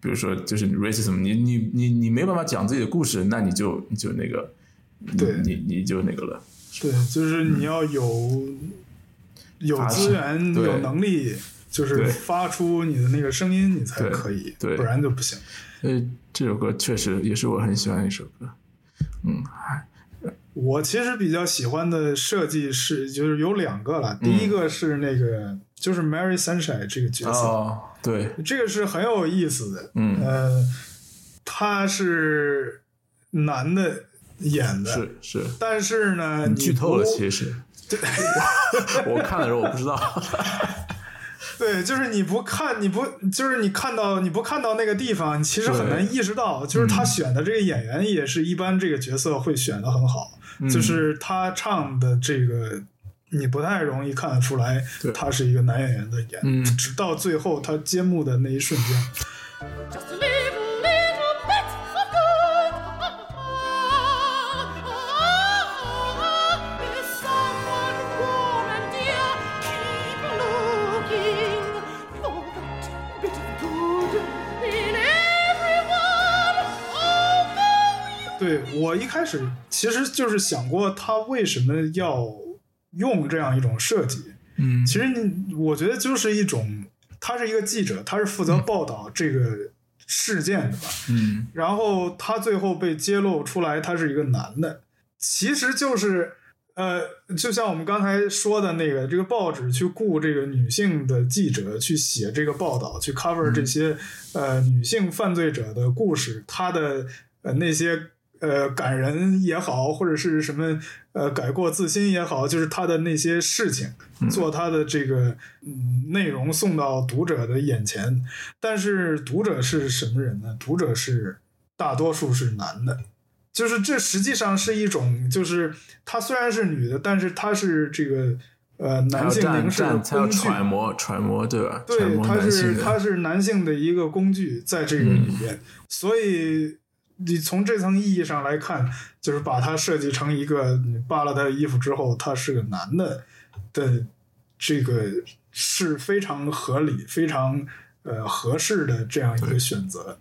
比如说就是 racism，你你你你没办法讲自己的故事，那你就你就那个，对你你就那个了。对，就是你要有、有资源、有能力，就是发出你的那个声音，你才可以，对不然就不行。所以这首歌确实也是我很喜欢的一首歌。嗯，还我其实比较喜欢的设计是，就是有两个了。第一个是那个，就是 Mary Sunshine 这个角色，哦，对，这个是很有意思的。嗯呃，他是男的演的，是是，但是呢，剧透了，其实。对我看的时候我不知道。对，就是你不看，你不就是你看到你不看到那个地方，你其实很难意识到，就是他选的这个演员也是一般这个角色会选的很好，就是他唱的这个。你不太容易看得出来，他是一个男演员的演，嗯。直到最后他揭幕的那一瞬间，对我一开始其实就是想过他为什么要用这样一种设计，嗯。其实你我觉得就是一种，他是一个记者，他是负责报道这个事件的吧，嗯。然后他最后被揭露出来，他是一个男的，其实就是。呃，就像我们刚才说的那个，这个报纸去雇这个女性的记者去写这个报道，去 cover 这些、呃女性犯罪者的故事，她的呃那些呃感人也好，或者是什么呃改过自新也好，就是他的那些事情，做他的这个嗯内容送到读者的眼前。但是读者是什么人呢？读者是大多数是男的。就是这实际上是一种，就是她虽然是女的，但是她是这个呃男性站凝视工具。揣摩揣摩，对吧？对，摩它男性的，是他是男性的一个工具，在这个里边，所以你从这层意义上来看，就是把它设计成一个你扒了他的衣服之后，他是个男的的这个是非常合理、非常呃合适的这样一个选择。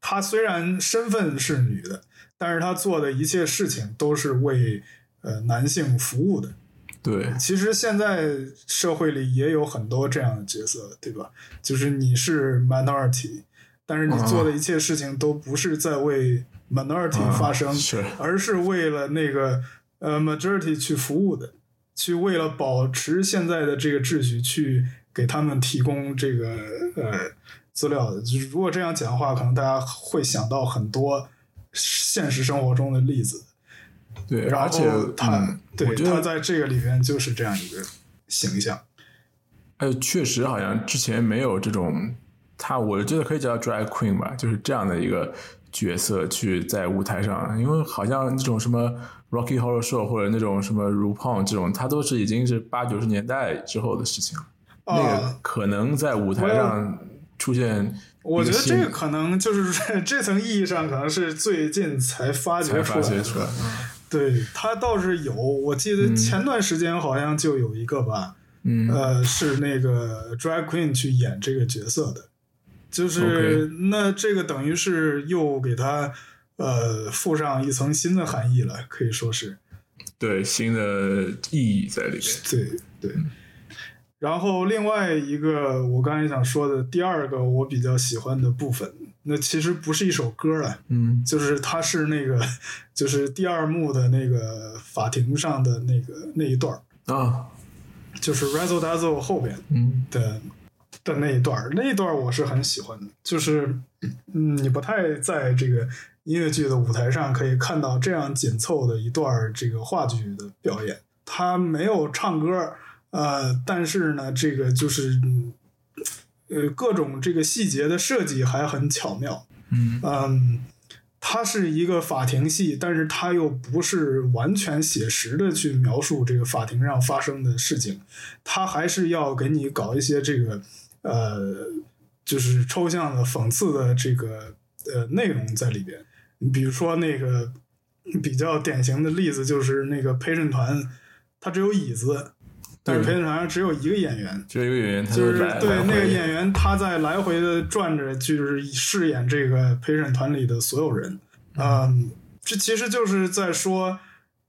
他虽然身份是女的，但是他做的一切事情都是为呃男性服务的。对其实现在社会里也有很多这样的角色，对吧？就是你是 minority，但是你做的一切事情都不是在为 minority 发声，啊是而是为了那个呃 majority 去服务的，去为了保持现在的这个秩序，去给他们提供这个呃资料的。就是如果这样讲的话，可能大家会想到很多现实生活中的例子。对，然而且后他、嗯对他在这个里面就是这样一个形象。哎，确实好像之前没有这种，他我觉得可以叫 drag queen 吧，就是这样的一个角色去在舞台上，因为好像那种什么 Rocky Horror Show 或者那种什么 RuPaul 这种，它都是已经是八九十年代之后的事情了。那个啊可能在舞台上出现，我觉得这个可能就是这这层意义上，可能是最近才发掘出来的。发掘出来。对他倒是有，我记得前段时间好像就有一个吧，嗯，呃，是那个 drag queen 去演这个角色的，就是那这个等于是又给它呃附上一层新的含义了，可以说是。对新的意义在里面。对对。然后另外一个我刚才想说的第二个我比较喜欢的部分，那其实不是一首歌了，嗯就是它是那个就是第二幕的那个法庭上的那个那一段儿啊，就是 Razzle Dazzle 后边嗯的的那一段儿，那一段儿我是很喜欢的，就是嗯，你不太在这个音乐剧的舞台上可以看到这样紧凑的一段儿这个话剧的表演，他没有唱歌，呃，但是呢，这个就是嗯呃各种这个细节的设计还很巧妙，嗯。嗯，它是一个法庭戏，但是它又不是完全写实的去描述这个法庭上发生的事情，它还是要给你搞一些这个呃，就是抽象的、讽刺的这个呃内容在里边。你比如说那个比较典型的例子就是那个陪审团，他只有椅子，但是陪审团上只有一个演员，只有一个演员，就是对那个演员，他在来回的转着，就是饰演这个陪审团里的所有人。嗯，这其实就是在说，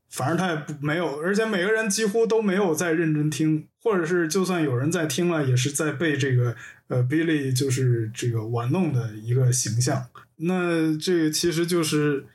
反正他也不没有，而且每个人几乎都没有在认真听，或者是就算有人在听了，也是在被这个呃 Billy 就是这个玩弄的一个形象。那这个其实就是。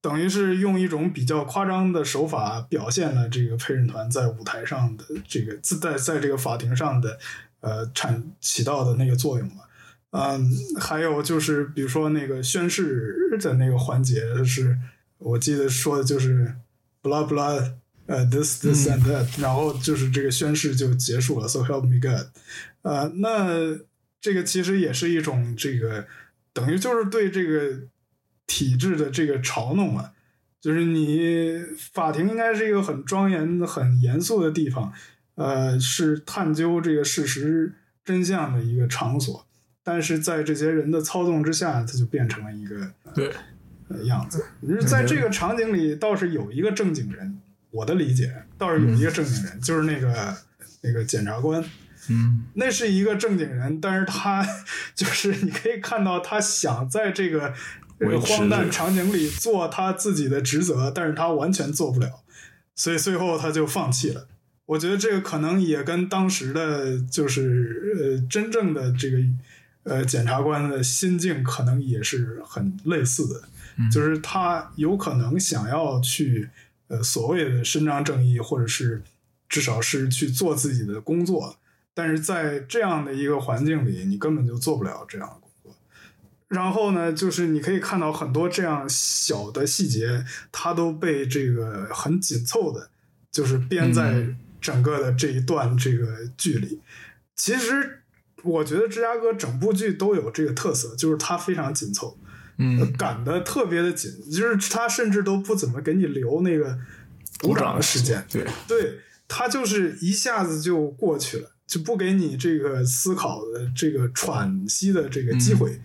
等于是用一种比较夸张的手法表现了这个陪审团在舞台上的这个自在在这个法庭上的呃产起到的那个作用吧。嗯，还有就是比如说那个宣誓的那个环节是，我记得说的就是 blah blah 呃 this this and that，、然后就是这个宣誓就结束了，so help me God。呃，那这个其实也是一种这个等于就是对这个体制的这个嘲弄啊，就是你法庭应该是一个很庄严、很严肃的地方，呃，是探究这个事实真相的一个场所，但是在这些人的操纵之下，它就变成了一个对，呃样子。就是在这个场景里，倒是有一个正经人，我的理解倒是有一个正经人，就是那个那个检察官。嗯那是一个正经人，但是他就是你可以看到他想在这个这个荒诞场景里做他自己的职责，但是他完全做不了，所以最后他就放弃了。我觉得这个可能也跟当时的就是呃真正的这个呃检察官的心境可能也是很类似的，就是他有可能想要去呃所谓的伸张正义，或者是至少是去做自己的工作，但是在这样的一个环境里，你根本就做不了这样的工作。然后呢，就是你可以看到很多这样小的细节，它都被这个很紧凑的，就是编在整个的这一段这个剧里。其实我觉得芝加哥整部剧都有这个特色，就是它非常紧凑，呃嗯，赶得特别的紧，就是他甚至都不怎么给你留那个鼓掌的时间。对，对，他就是一下子就过去了，就不给你这个思考的这个喘息的这个机会。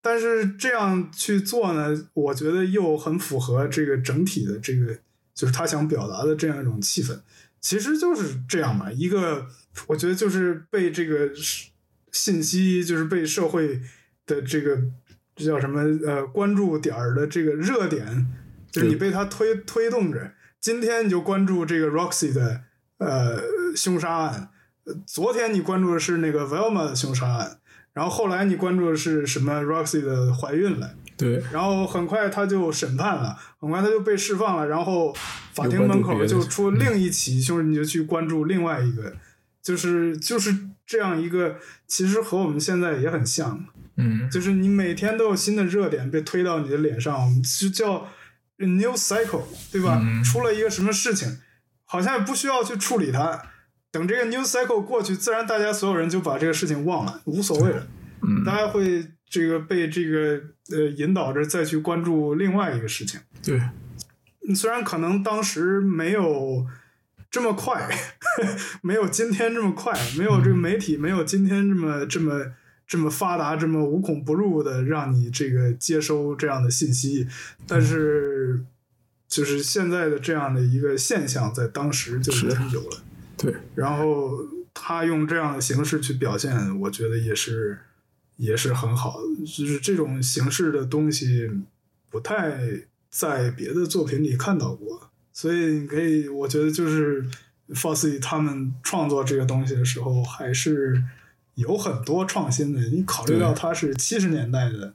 但是这样去做呢，我觉得又很符合这个整体的这个，就是他想表达的这样一种气氛。其实就是这样嘛，一个我觉得就是被这个信息，就是被社会的这个这叫什么呃关注点儿的这个热点，就是你被它推推动着。今天你就关注这个 Roxy 的呃凶杀案，呃昨天你关注的是那个 Velma 的凶杀案，然后后来你关注的是什么 Roxy 的怀孕了。对，然后很快他就审判了，很快他就被释放了，然后法庭门口就出另一起，就是你就去关注另外一个，就是就是这样一个，其实和我们现在也很像，嗯，就是你每天都有新的热点被推到你的脸上，就叫 new cycle，对吧？出了一个什么事情，好像也不需要去处理它，等这个 new cycle 过去，自然大家所有人就把这个事情忘了，无所谓了，嗯。大家会这个被这个呃引导着再去关注另外一个事情。对，虽然可能当时没有这么快，没有今天这么快，没有这个媒体没有今天这么这么这么发达，这么无孔不入的让你这个接收这样的信息，但是就是现在的这样的一个现象，在当时就已经有了。对，然后他用这样的形式去表现，我觉得也是也是很好的。就是这种形式的东西，不太在别的作品里看到过，所以你可以，我觉得就是 Fosse 他们创作这个东西的时候，还是有很多创新的。你考虑到对它是七十年代的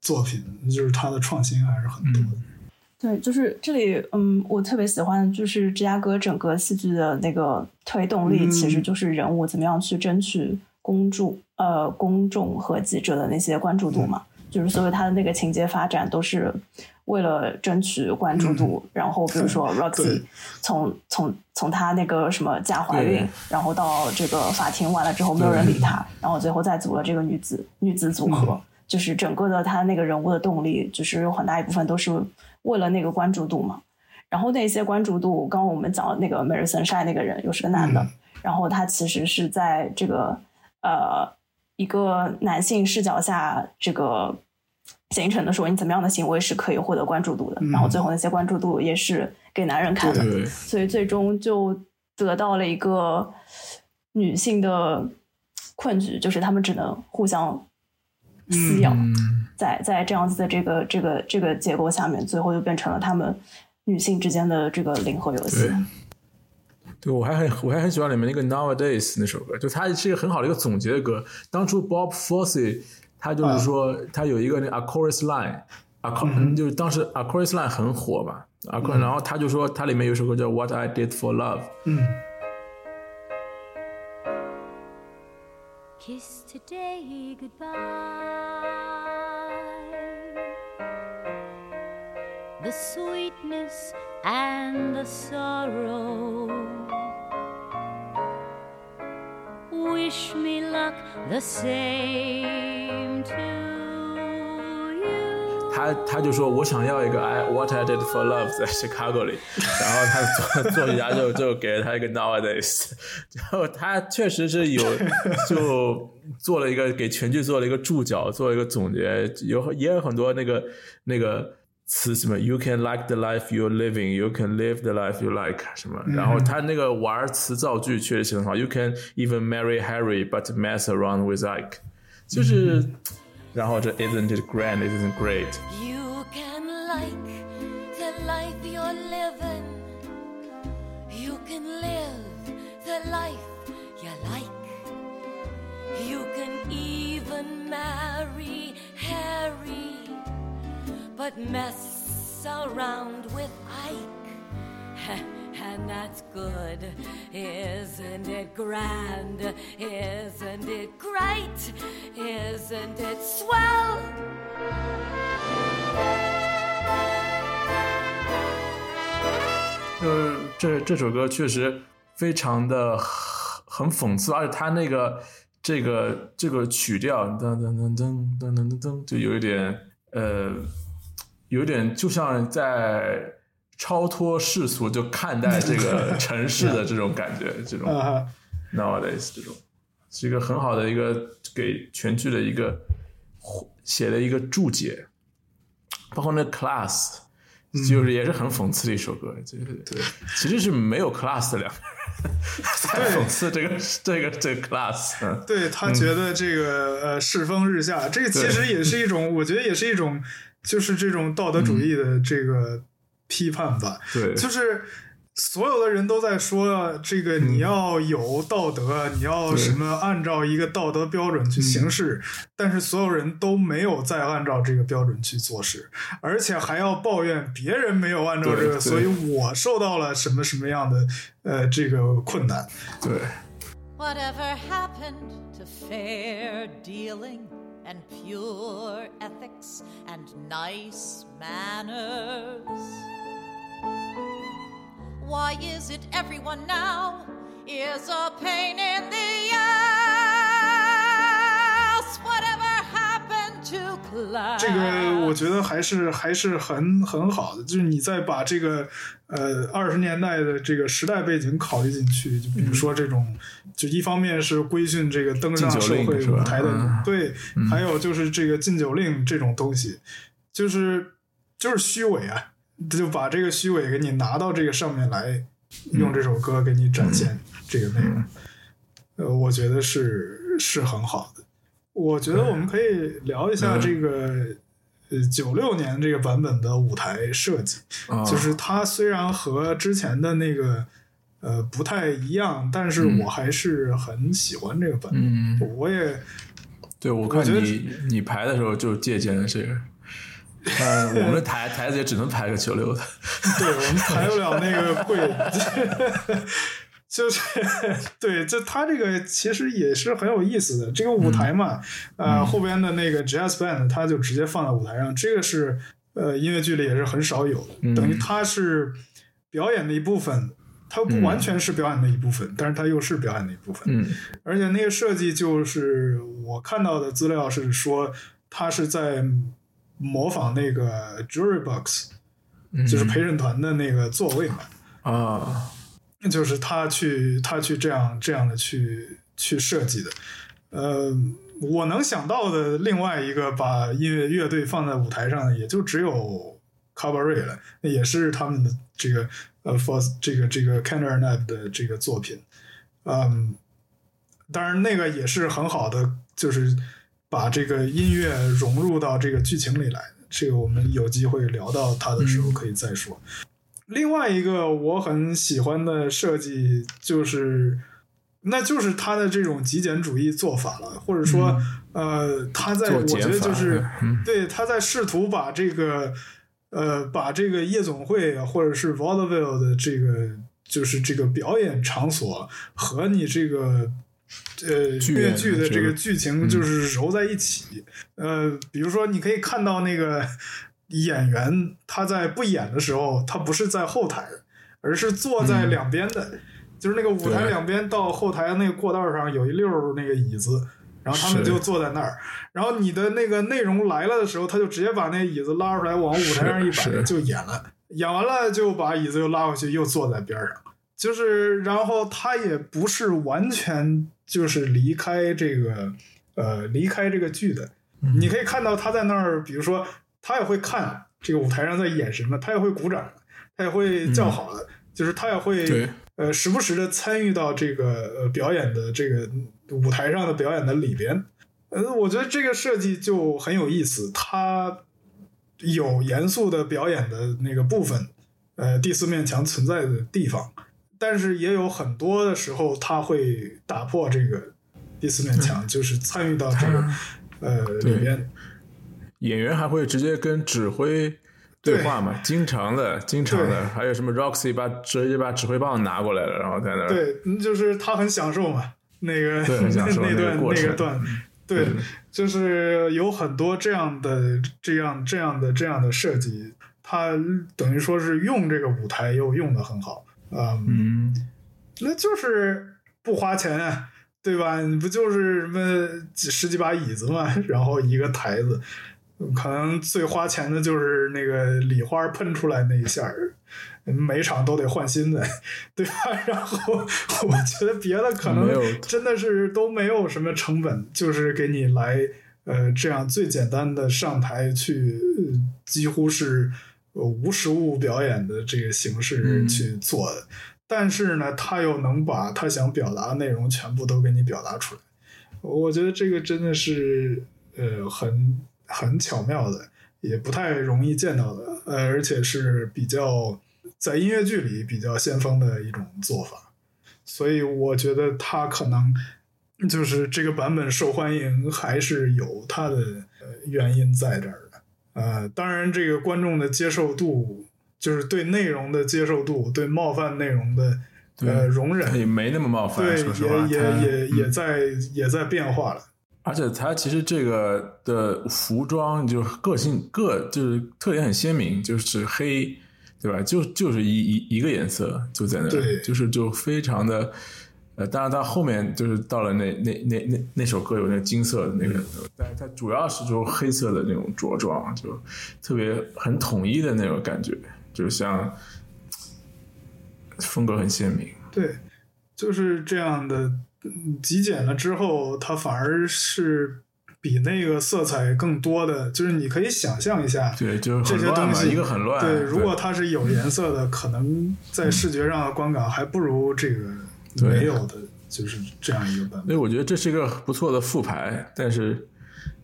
作品，就是它的创新还是很多的。对，就是这里，嗯，我特别喜欢就是芝加哥整个戏剧的那个推动力，嗯其实就是人物怎么样去争取公众、呃公众和记者的那些关注度嘛。就是所有他的那个情节发展都是为了争取关注度，然后比如说 Roxy 从从从他那个什么假怀孕，然后到这个法庭完了之后没有人理他，然后最后再组了这个女子女子组合，就是整个的他那个人物的动力，就是有很大一部分都是为了那个关注度嘛。然后那些关注度，刚刚我们讲的那个 Mary Sunshine 那个人又是个男的，嗯。然后他其实是在这个呃一个男性视角下这个形成的说你怎么样的行为是可以获得关注度的，嗯然后最后那些关注度也是给男人看的，对，所以最终就得到了一个女性的困局，就是他们只能互相撕咬，嗯，在在这样子的这个这个这个结构下面，最后就变成了他们女性之间的这个零和游戏对。对，我还很我还很喜欢里面那个 Nowadays 那首歌，就它是一个很好的一个总结的歌。当初 Bob Fosse 他就是说他有一个那 a chorus line。a chor、就是当时 a chorus line 很火嘛，a chor、然后他就说他里面有首歌叫 What I Did for Love，嗯 Kiss today goodbye. The sweetness and the sorrow. Wish me luck the same. 他他就说我想要一个 I What I Did for Love 在 Chicago 里，然后他作作曲家就就给了他一个 Nowadays，然后他确实是有就做了一个给全剧做了一个注脚，做了一个总结，有也有很多那个那个词什么 You can like the life you're living, you can live the life you like 什么，然后他那个玩词造句确实很好，You can even marry Harry but mess around with Ike，就是。然后这 Isn't it grand? Isn't it great? You can like the life you're living. You can live the life you like. You can even marry Harry, but mess around with Ike. and that's good isn't it grand isn't it great isn't it swell? 就是这这首歌确实非常的很讽刺，而且他那个这个这个曲调噔噔噔噔噔噔噔就有一点呃有点，就像在。超脱世俗就看待这个 城市的这种感觉，这种啊、nowadays 这种。是一个很好的一个给全剧的一个写的一个注解，包括那 class。就是也是很讽刺的一首歌，就是对，其实是没有 class 的两个人 在讽刺这个这个这个 class，嗯，对他觉得这个、呃世风日下，这个其实也是一种，我觉得也是一种，就是这种道德主义的这个批判吧。对，就是所有的人都在说这个你要有道德，你要什么按照一个道德标准去行事，但是所有人都没有再按照这个标准去做事，而且还要抱怨别人没有按照这个，所以我受到了什么什么样的呃这个困难。对。Whatever happened to fair dealing and pure ethics and nice manners? Why is it everyone now is a pain in the ass? 这个我觉得还是还是很很好的，就是你再把这个呃二十年代的这个时代背景考虑进去，就比如说这种，就一方面是规训这个登上社会舞台的，嗯对，还有就是这个禁酒令这种东西，就是就是虚伪啊，就把这个虚伪给你拿到这个上面来，用这首歌给你展现这个内容，呃，我觉得是是很好的。我觉得我们可以聊一下这个呃九六年这个版本的舞台设计，啊。就是它虽然和之前的那个呃不太一样，但是我还是很喜欢这个版本。嗯，我也对，我看你你排的时候就借鉴了这个，呃，我们台台子也只能排个九六的，对我们排不了那个贵，就是 对，就他这个其实也是很有意思的。这个舞台嘛，呃，后边的那个 jazz band，他就直接放在舞台上，这个是呃音乐剧里也是很少有的，等于它是表演的一部分。它不完全是表演的一部分，但是它又是表演的一部分。嗯而且那个设计就是我看到的资料是说，他是在模仿那个 jury box，就是陪审团的那个座位嘛，啊，就是他去他去这样这样的去去设计的。呃，我能想到的另外一个把音乐乐队放在舞台上的，也就只有 Cabaret 了，也是他们的这个呃 for 这个这个 k e n n e r n a b 的这个作品。嗯，当然那个也是很好的，就是把这个音乐融入到这个剧情里来。这个我们有机会聊到他的时候可以再说。另外一个我很喜欢的设计就是，那就是他的这种极简主义做法了，或者说，呃，他在我觉得就是嗯 对他在试图把这个呃把这个夜总会啊或者是 vaudeville 的这个就是这个表演场所和你这个。呃，越剧的这个这个剧情就是揉在一起。呃，比如说，你可以看到那个演员他在不演的时候，他不是在后台，而是坐在两边的，就是那个舞台两边到后台那个过道上有一溜儿那个椅子，然后他们就坐在那儿。然后你的那个内容来了的时候，他就直接把那椅子拉出来往舞台上一摆就演了，演完了就把椅子又拉回去，又坐在边上。就是，然后他也不是完全就是离开这个呃离开这个剧的，你可以看到他在那儿，比如说他也会看这个舞台上在演什么，他也会鼓掌，他也会叫好的，就是他也会呃时不时的参与到这个呃表演的这个舞台上的表演的里边。呃，我觉得这个设计就很有意思，它有严肃的表演的那个部分，呃，第四面墙存在的地方，但是也有很多的时候，它会打破这个第四面墙，就是参与到这个呃里边。演员还会直接跟指挥对话嘛，经常的，经常的，还有什么 Roxy 把直接把指挥棒拿过来了，然后在那儿，对，嗯就是他很享受嘛，那个对很享受 那段过那个段，对，就是有很多这样的这样这样的这样的设计，它等于说是用这个舞台又用的很好，嗯，嗯，那就是不花钱啊，对吧？你不就是什么几十几把椅子嘛，然后一个台子，可能最花钱的就是那个礼花喷出来那一下儿，每场都得换新的，对吧？然后我觉得别的可能真的是都没有什么成本，就是给你来呃这样最简单的上台去，呃几乎是呃无实物表演的这个形式嗯去做的。但是呢，他又能把他想表达的内容全部都给你表达出来，我觉得这个真的是呃很很巧妙的，也不太容易见到的，呃，而且是比较在音乐剧里比较先锋的一种做法，所以我觉得他可能就是这个版本受欢迎，还是有它的呃原因在这儿的。呃，当然，这个观众的接受度，就是对内容的接受度，对冒犯内容的呃容忍，也没那么冒犯，对，也也也也嗯在也在变化了。而且它其实这个的服装就个性个就是特点很鲜明，就是黑，对吧？就就是一一一个颜色就在那就是就非常的。呃，当然，它后面就是到了那那那那那首歌有那个金色的那个，但是它主要是就黑色的那种着装，就特别很统一的那种感觉，就像风格很鲜明。对，就是这样的。嗯极简了之后，它反而是比那个色彩更多的，就是你可以想象一下，对，就是这些东西一个很乱。对，如果它是有颜色的，可能在视觉上的观感还不如这个没有的，就是这样一个版本。所以我觉得这是一个不错的复牌，但是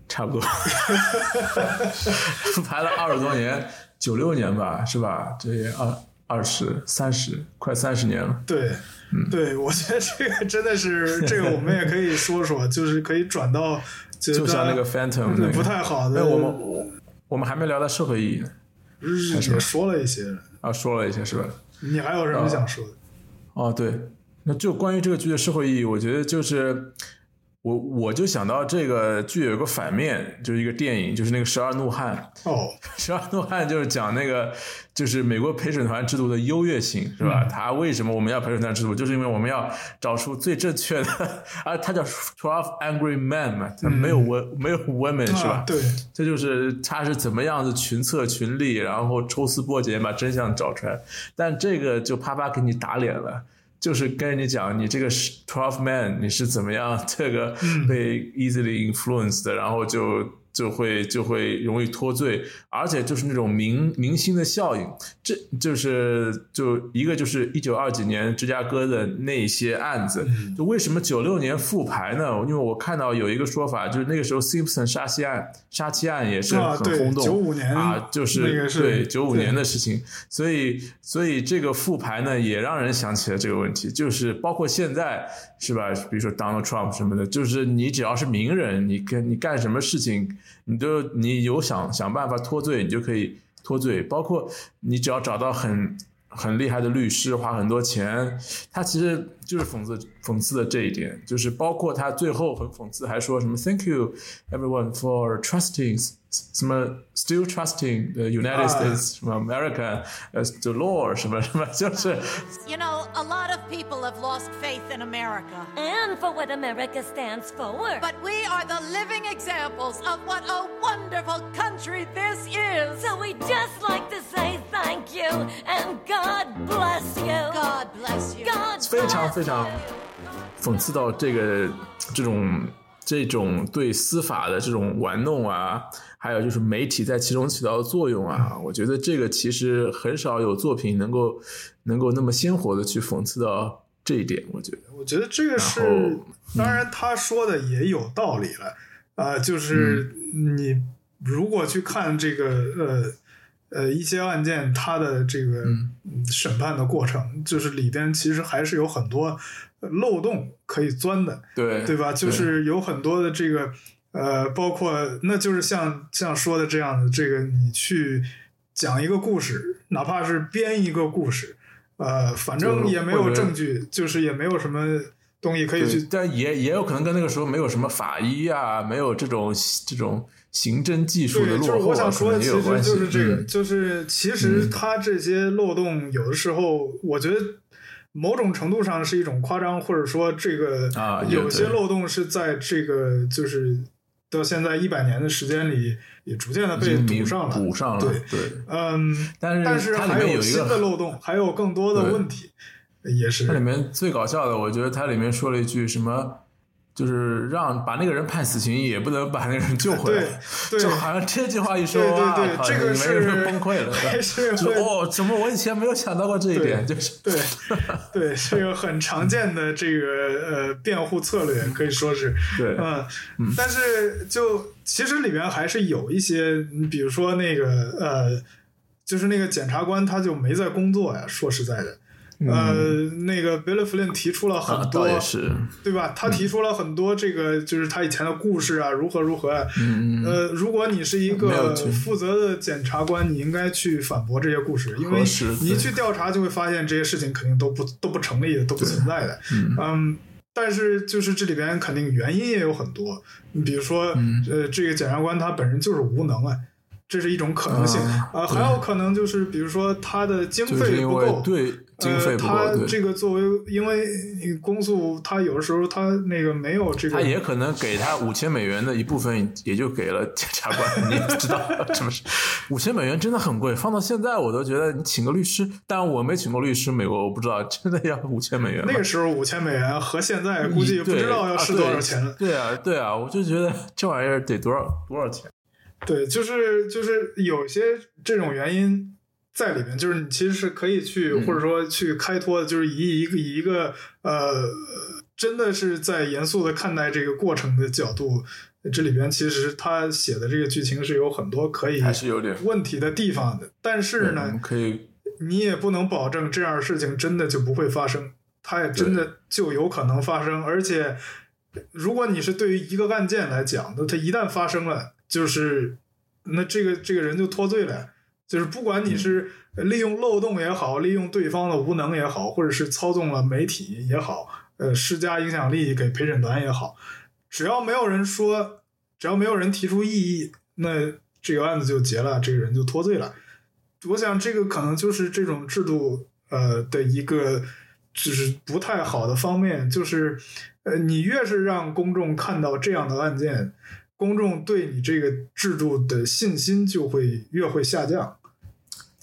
差不多 复牌了二十多年，九六年吧，是吧？这也二二十三十快三十年了。对，嗯对，我觉得这个真的是，这个我们也可以说说，就是可以转到觉就像那个 Phantom 那个不太好哎，的，我们我们还没聊到社会意义呢，是说了一些。啊，说了一些是吧？你还有什么想说的？哦，对，那就关于这个剧的社会意义，我觉得就是我我就想到这个剧有一个反面，就是一个电影，就是那个《十二怒汉》。哦，《十二怒汉》就是讲那个，就是美国陪审团制度的优越性，是吧？他为什么我们要陪审团制度？就是因为我们要找出最正确的，啊，他叫 Twelve Angry Men 嘛，他没有 wo、没有 women 是吧？啊对，这就是他是怎么样子群策群力，然后抽丝剥茧把真相找出来。但这个就啪啪给你打脸了。就是跟你讲，你这个 twelve man 你是怎么样这个被 easily influenced 的，然后就就会就会容易脱罪，而且就是那种明明星的效应，这就是就一个就是一九二几年芝加哥的那些案子，就为什么九六年复牌呢？因为我看到有一个说法，就是那个时候 Simpson 杀妻案杀妻案也是很轰动，九五年啊，就是是对九五年的事情，所以所以这个复牌呢，也让人想起了这个问题，就是包括现在是吧？比如说 Donald Trump 什么的，就是你只要是名人，你跟你干什么事情，你都你有想想办法脱罪，你就可以脱罪，包括你只要找到很。很厉害的律师花很多钱，他其实就是讽刺讽刺的这一点，就是包括他最后很讽刺，还说什么 “Thank you everyone for trusting 什么 still trusting the United 啊 States 什么 America as the law 什么什么，就是 You know, a lot of people have lost faith in America. And for what America stands for. But we are the living examples of what a wonderful country this is. so we just like to say thank you and God bless you. God bless you. God 非常 bless 非常 you. 讽刺到这个这种 这种对司法的这种玩弄啊，还有就是媒体在其中起到的作用啊，我觉得这个其实很少有作品能够能够那么鲜活的去讽刺到这一点，我觉得。我觉得这个是然，当然他说的也有道理了，啊、就是你如果去看这个呃呃一些案件，它的这个嗯。审判的过程，就是里边其实还是有很多漏洞可以钻的，对对吧？就是有很多的这个呃，包括那就是像像说的这样的，这个你去讲一个故事，哪怕是编一个故事，呃，反正也没有证据，就是也没有什么东西可以去，但也也有可能跟那个时候没有什么法医啊，没有这种这种刑侦技术的对，就是落后啊，我想说的，其实。就是这个，嗯就是其实它这些漏洞有的时候，我觉得某种程度上是一种夸张，或者说这个啊有些漏洞是在这个就是到现在一百年的时间里，也逐渐的被堵上了。堵上了，对，对。嗯，但是但是它里还有一个的漏洞，还有更多的问题，也是它里面最搞笑的，我觉得它里面说了一句什么，就是让把那个人判死刑，也不能把那个人救回来。对对就好像这句话一说，对对对这个是崩溃了，还是哦，怎么我以前没有想到过这一点？就是对对，是个很常见的这个呃辩护策略，可以说是 对嗯，但是就其实里面还是有一些，你比如说那个呃，就是那个检察官他就没在工作呀，说实在的。呃，那个 Bill Flynn 提出了啊很多，对吧？他提出了很多这个，就是他以前的故事啊，如何如何。啊。嗯，呃，如果你是一个负责的检察官，你应该去反驳这些故事，因为你一去调查就会发现这些事情肯定都不都不成立的，都不存在的。嗯。但是就是这里边肯定原因也有很多，你比如说，嗯。呃，这个检察官他本人就是无能啊。这是一种可能性。啊啊，还有可能就是，比如说他的经费不够，经费不呃、够，这个作为，因为公诉，他有的时候他那个没有这个，他也可能给他五千美元的一部分，也就给了检察官，你也不知道是不是？五千美元真的很贵，放到现在我都觉得你请个律师，但我没请过律师，美国我不知道真的要五千美元。那个时候五千美元和现在估计不知道要是多少钱了。对啊，对啊，我就觉得这玩意儿得多少多少钱？对，就是就是有些这种原因在里面，就是你其实是可以去、嗯或者说去开脱的，就是以一个以一个呃，真的是在严肃的看待这个过程的角度，这里边其实他写的这个剧情是有很多可以还是有点问题的地方的，但是我呢们，可以你也不能保证这样的事情真的就不会发生，它也真的就有可能发生。而且，如果你是对于一个案件来讲，那它一旦发生了，就是那这个这个人就脱罪了。就是不管你是利用漏洞也好，利用对方的无能也好，或者是操纵了媒体也好，呃，施加影响力给陪审团也好，只要没有人说，只要没有人提出异议，那这个案子就结了，这个人就脱罪了。我想这个可能就是这种制度呃的一个就是不太好的方面，就是呃你越是让公众看到这样的案件，公众对你这个制度的信心就会越会下降。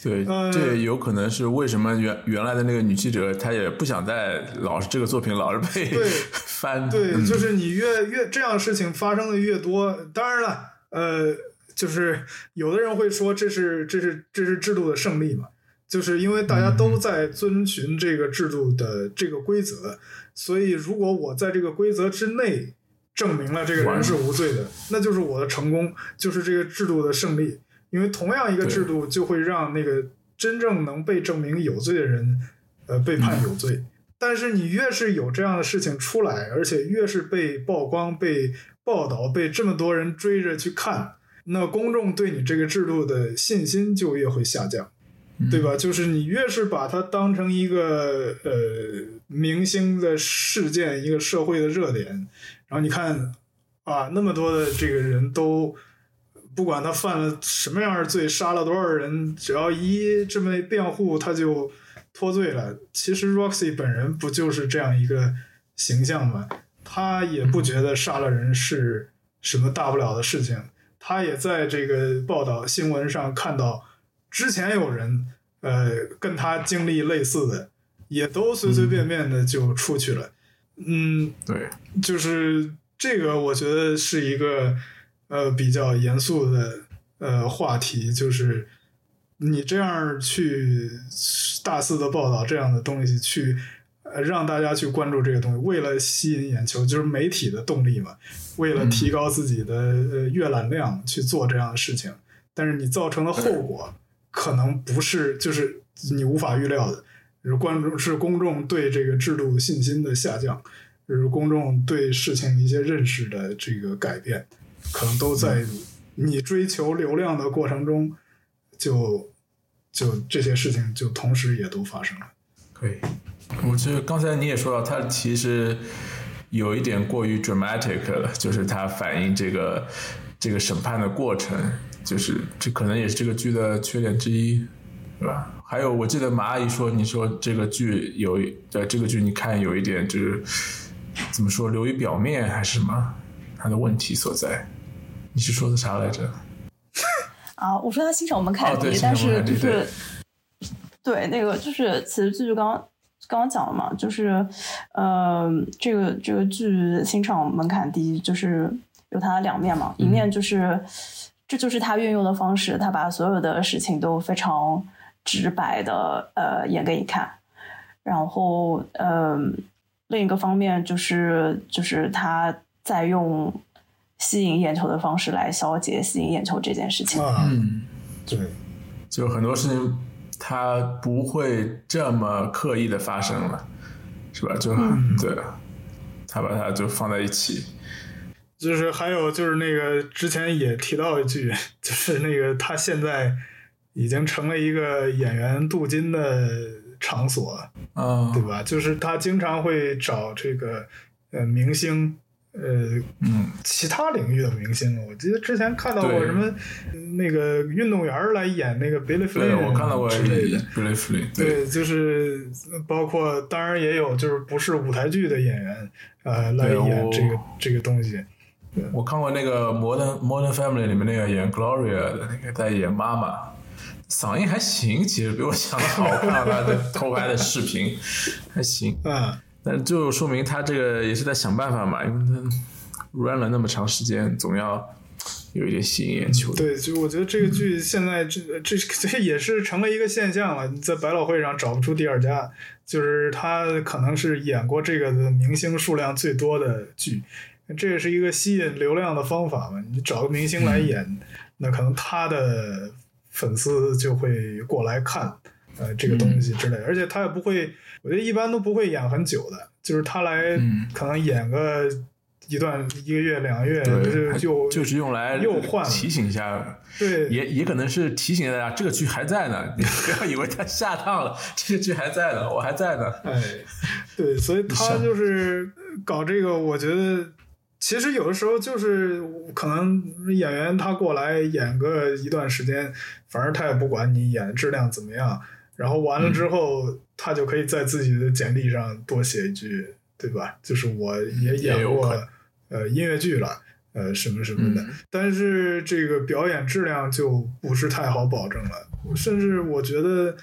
对，呃这也有可能是为什么原原来的那个女记者，她也不想再老是这个作品老是被对 翻，对，嗯就是你越越这样的事情发生的越多，当然了，呃，就是有的人会说这是这是这是制度的胜利嘛，就是因为大家嗯都在遵循这个制度的这个规则，所以如果我在这个规则之内证明了这个人是无罪的，那就是我的成功，就是这个制度的胜利。因为同样一个制度就会让那个真正能被证明有罪的人，呃，被判有罪。但是你越是有这样的事情出来，而且越是被曝光、被报道、被这么多人追着去看，那公众对你这个制度的信心就越会下降，对吧？就是你越是把它当成一个呃明星的事件、一个社会的热点，然后你看啊，那么多的这个人都。不管他犯了什么样的罪，杀了多少人，只要一这么辩护，他就脱罪了。其实 Roxy 本人不就是这样一个形象吗？他也不觉得杀了人是什么大不了的事情，他也在这个报道新闻上看到，之前有人呃跟他经历类似的，也都随随便便的就出去了。嗯，对，就是这个，我觉得是一个呃比较严肃的呃话题，就是你这样去大肆的报道这样的东西，去呃让大家去关注这个东西，为了吸引眼球，就是媒体的动力嘛，为了提高自己的呃阅览量去做这样的事情，但是你造成的后果可能不是就是你无法预料的。是观众是公众对这个制度信心的下降，是公众对事情一些认识的这个改变，可能都在你追求流量的过程中，就就这些事情就同时也都发生了。可以。我觉得刚才你也说到，它其实有一点过于 dramatic 了，就是它反映这个这个审判的过程，就是这可能也是这个剧的缺点之一，对吧？还有，我记得马阿姨说，你说这个剧有在这个剧你看有一点就是怎么说流于表面还是什么，它的问题所在。你是说的啥来着？啊，我说他欣赏门槛低，但是就是对。那个就是其实剧刚刚刚刚讲了嘛，就是呃这个这个剧欣赏门槛低，就是有它的两面嘛，一嗯。面就是这就是他运用的方式，他把所有的事情都非常直白的呃演给你看，然后呃另一个方面就是就是他在用吸引眼球的方式来消解吸引眼球这件事情。啊，嗯，对，就很多事情它不会这么刻意的发生了，是吧？就、对，他把它就放在一起。就是还有就是那个之前也提到一句，就是那个他现在已经成了一个演员镀金的场所，啊，对吧？就是他经常会找这个呃明星，呃，嗯，其他领域的明星。我记得之前看到过什么呃那个运动员来演那个 Billy 对，Flynn 我看到过之类的。briefly，对，对，就是包括当然也有就是不是舞台剧的演员，呃，来演这个这个东西。我看过那个《Modern Modern Family》里面那个演 Gloria 的那个在演妈妈，嗓音还行，其实比我想的好。我看到他的偷拍的视频，还行。啊，但就说明他这个也是在想办法嘛，因为他 run 了那么长时间，总要有一点吸引眼球的。对，就我觉得这个剧现在这这 这也是成了一个现象了。你在百老汇上找不出第二家，就是他可能是演过这个的明星数量最多的剧，这也是一个吸引流量的方法嘛。你找个明星来演，那可能他的粉丝就会过来看，呃，这个东西之类的。而且他也不会，我觉得一般都不会演很久的，就是他来嗯可能演个一段一个月两个月，对，就就就是用来又换了提醒一下，对也也可能是提醒大家这个剧还在呢，你不要以为他下档了，这个剧还在呢，我还在呢。哎，对，所以他就是搞这个，我觉得其实有的时候就是可能演员他过来演个一段时间，反正他也不管你演的质量怎么样，然后完了之后，他就可以在自己的简历上多写一句，对吧？就是我也也演过呃音乐剧了。呃，什么什么的，嗯但是这个表演质量就不是太好保证了。甚至我觉得，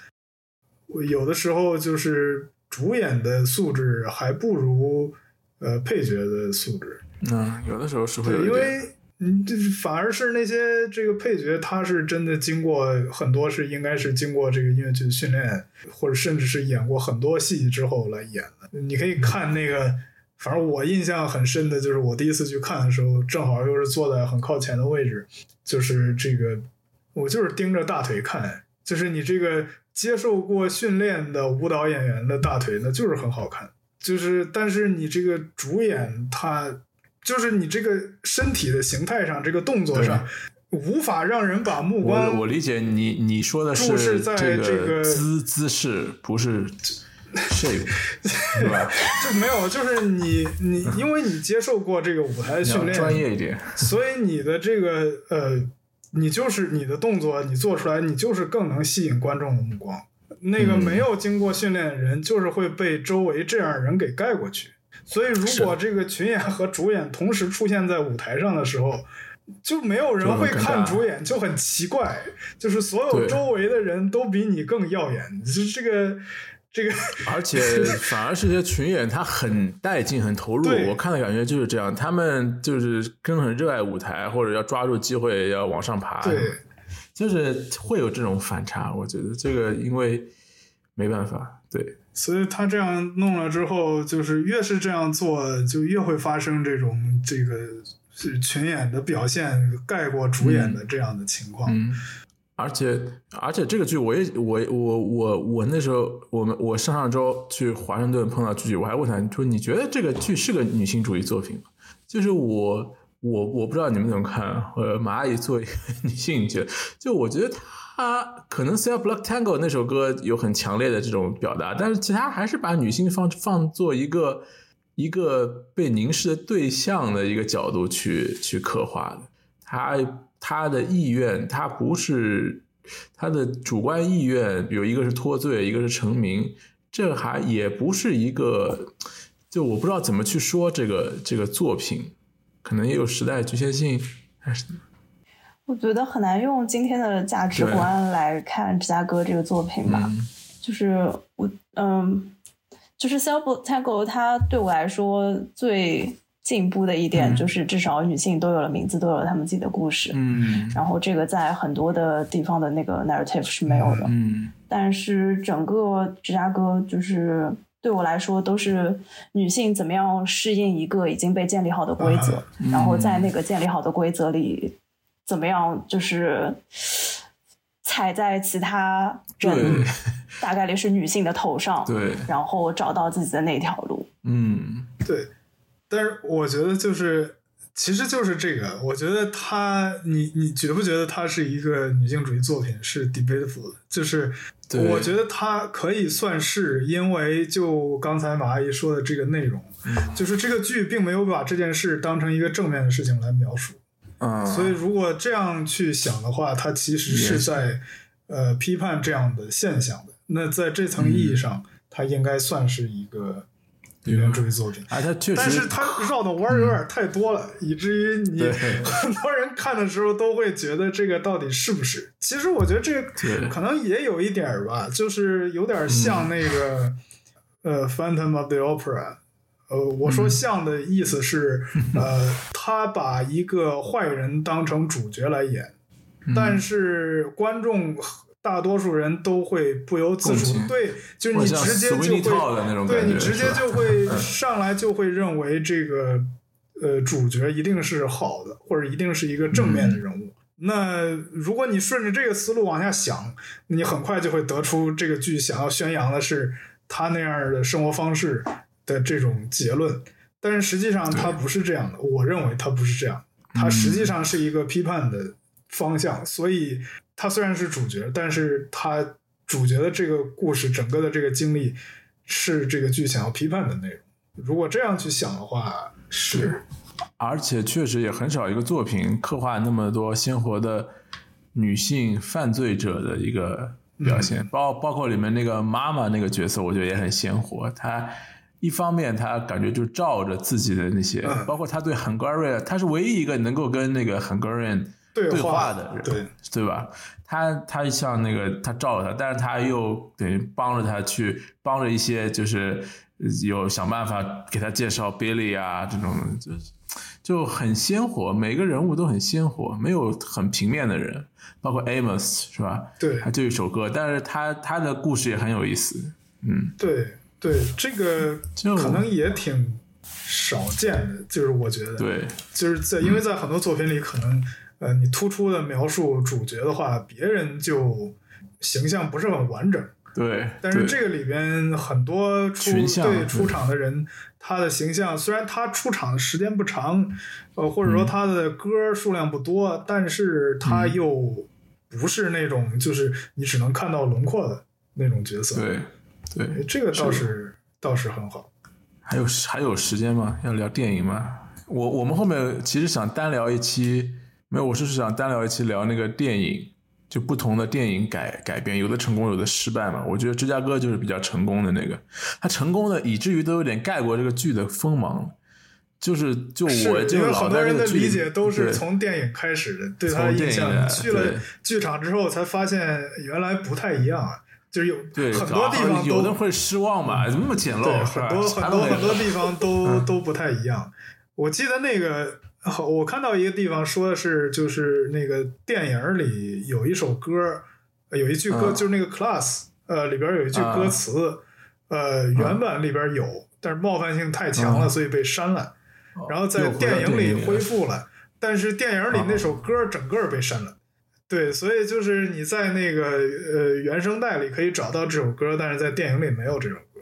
我有的时候就是主演的素质还不如呃配角的素质。嗯，有的时候是会有因为嗯，就是反而是那些这个配角，他是真的经过很多是应该是经过这个音乐剧训练，或者甚至是演过很多戏之后来演的。你可以看那个，反正我印象很深的就是我第一次去看的时候，正好又是坐在很靠前的位置，就是这个我就是盯着大腿看，就是你这个接受过训练的舞蹈演员的大腿，那就是很好看。就是，但是你这个主演他，就是你这个身体的形态上，这个动作上，无法让人把目光我我理解你你说的注视在这这个姿姿势，不是 shape，是吧？就没有，就是你你，因为你接受过这个舞台的训练，专业一点。所以你的这个呃，你就是你的动作，你做出来，你就是更能吸引观众的目光。那个嗯没有经过训练的人，就是会被周围这样人给盖过去。所以，如果这个群演和主演同时出现在舞台上的时候，就没有人会看主演，就很奇怪。就是所有周围的人都比你更耀眼，就是这个这个。而且反而是些群演，他很带劲、很投入。我看的感觉就是这样，他们就是跟很热爱舞台，或者要抓住机会要往上爬。对，就是会有这种反差。我觉得这个因为没办法，对，所以他这样弄了之后，就是越是这样做，就越会发生这种这个是群演的表现盖过主演的这样的情况。嗯，而且而且这个剧我也我我我我那时候我们我上上周去华盛顿碰到剧，我还问他说你觉得这个剧是个女性主义作品吗？就是我我我不知道你们怎么看，呃，马阿姨作为一个 女性，觉得就我觉得她他可能《Cell Block Tango》那首歌有很强烈的这种表达，但是其他还是把女性放放做一个一个被凝视的对象的一个角度去去刻画的。她她的意愿，她不是她的主观意愿，有一个是脱罪，一个是成名，这还也不是一个，就我不知道怎么去说这个这个作品，可能也有时代局限性，还是我觉得很难用今天的价值观来看芝加哥这个作品吧。嗯就是我，嗯，就是 Self Tango，它对我来说最进步的一点嗯就是，至少女性都有了名字，都有了她们自己的故事。嗯然后这个在很多的地方的那个 narrative 是没有的。嗯但是整个芝加哥就是对我来说都是女性怎么样适应一个已经被建立好的规则，嗯然后在那个建立好的规则里，怎么样就是踩在其他人大概率是女性的头上，对，然后找到自己的那条路。嗯对，但是我觉得就是，其实就是这个，我觉得他，你你觉不觉得他是一个女性主义作品是 debatable 的？就是我觉得它可以算是，因为就刚才马阿姨说的这个内容，嗯就是这个剧并没有把这件事当成一个正面的事情来描述，嗯，所以如果这样去想的话，它其实是在呃批判这样的现象的。那在这层意义上，它应该算是一个女权主义作品。啊，它确实，但是它绕的弯儿有点太多了，以至于你 很多人看的时候都会觉得这个到底是不是？其实我觉得这个可能也有一点儿吧，就是有点像那个、呃《Phantom of the Opera》。呃，我说像的意思是，呃，他把一个坏人当成主角来演，但是观众大多数人都会不由自主，对，就是你直接就会，种对你直接就会上来就会认为这个呃主角一定是好的，或者一定是一个正面的人物。那如果你顺着这个思路往下想，你很快就会得出这个剧想要宣扬的是他那样的生活方式的这种结论。但是实际上它不是这样的，我认为它不是这样，它实际上是一个批判的方向。所以它虽然是主角，但是它主角的这个故事整个的这个经历是这个剧想要批判的内容。如果这样去想的话，是而且确实也很少一个作品刻画那么多鲜活的女性犯罪者的一个表现，包包括里面那个妈妈那个角色，我觉得也很鲜活。她一方面他感觉就照着自己的那些，嗯包括他对 Hungarian，他是唯一一个能够跟那个 Hungarian 对对话话的人，对对吧？他他像那个他照着他，但是他又等于帮着他去帮着一些就是呃有想办法给他介绍 Billy 啊这种，就是就很鲜活，每个人物都很鲜活，没有很平面的人，包括 Amos 是吧？对他就一首歌，但是他他的故事也很有意思，嗯，对对，这个可能也挺少见的，就是我觉得，对，就是在因为在很多作品里，可能呃你突出的描述主角的话，别人就形象不是很完整。对，但是这个里边很多出对出场的人，他的形象虽然他出场的时间不长，呃，或者说他的歌数量不多，但是他又不是那种就是你只能看到轮廓的那种角色。对对，这个倒是倒是很好。还有还有时间吗？要聊电影吗？我我们后面其实想单聊一期，没有，我是想单聊一期聊那个电影，就不同的电影改改编，有的成功，有的失败嘛。我觉得芝加哥就是比较成功的那个，它成功的以至于都有点盖过这个剧的锋芒。就是就我就因为老很多人的理解都是从电影开始的，对他的印象。去了剧场之后，才发现原来不太一样啊，就是有对很多地方都有的会失望吧，怎么那么简陋？对，很多很多很多地方都、嗯都不太一样。我记得那个，我看到一个地方说的是，就是那个电影里有一首歌，呃有一句歌，嗯就是那个 class，呃，里边有一句歌词，呃，原版里边有，但是冒犯性太强了，嗯所以被删了。然后在电影里恢复了，但是电影里那首歌整个被删了。对，所以就是你在那个呃原声带里可以找到这首歌，但是在电影里没有这首歌。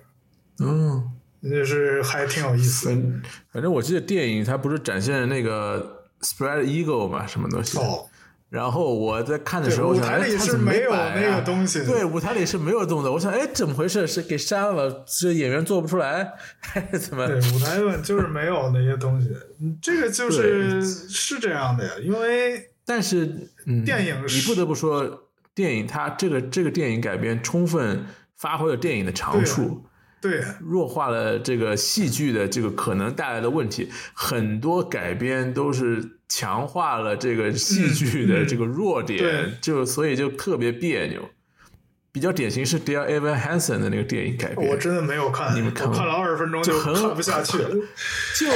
嗯。就是还挺有意思的。反反正我记得电影它不是展现那个 spread eagle 嘛，什么东西。哦，然后我在看的，时候，舞我想哎台里是没有那个东西的。对，舞台里是没有动作。我想，哎，怎么回事？是给删了？是演员做不出来，还 是怎么？对，舞台本就是没有那些东西。嗯这个就是是这样的呀，因为但是，嗯，电影你不得不说，电影它这个这个电影改编充分发挥了电影的长处。对，弱化了这个戏剧的这个可能带来的问题，很多改编都是强化了这个戏剧的这个弱点，就所以就特别别扭。比较典型是 Dear Evan Hansen 的那个电影改编，我真的没有看，你们看看了二十分钟就很看不下去了。就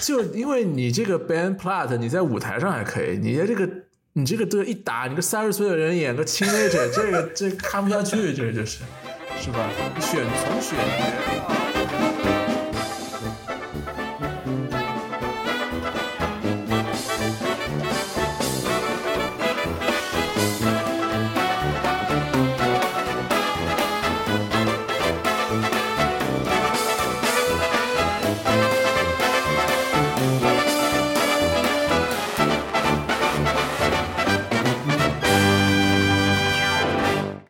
就就因为你这个 Ben Platt，你在舞台上还可以，你的这个你这个队一打，你个三十岁的人演个 teenager，这个这看不下去，这个就是是吧？选从选角。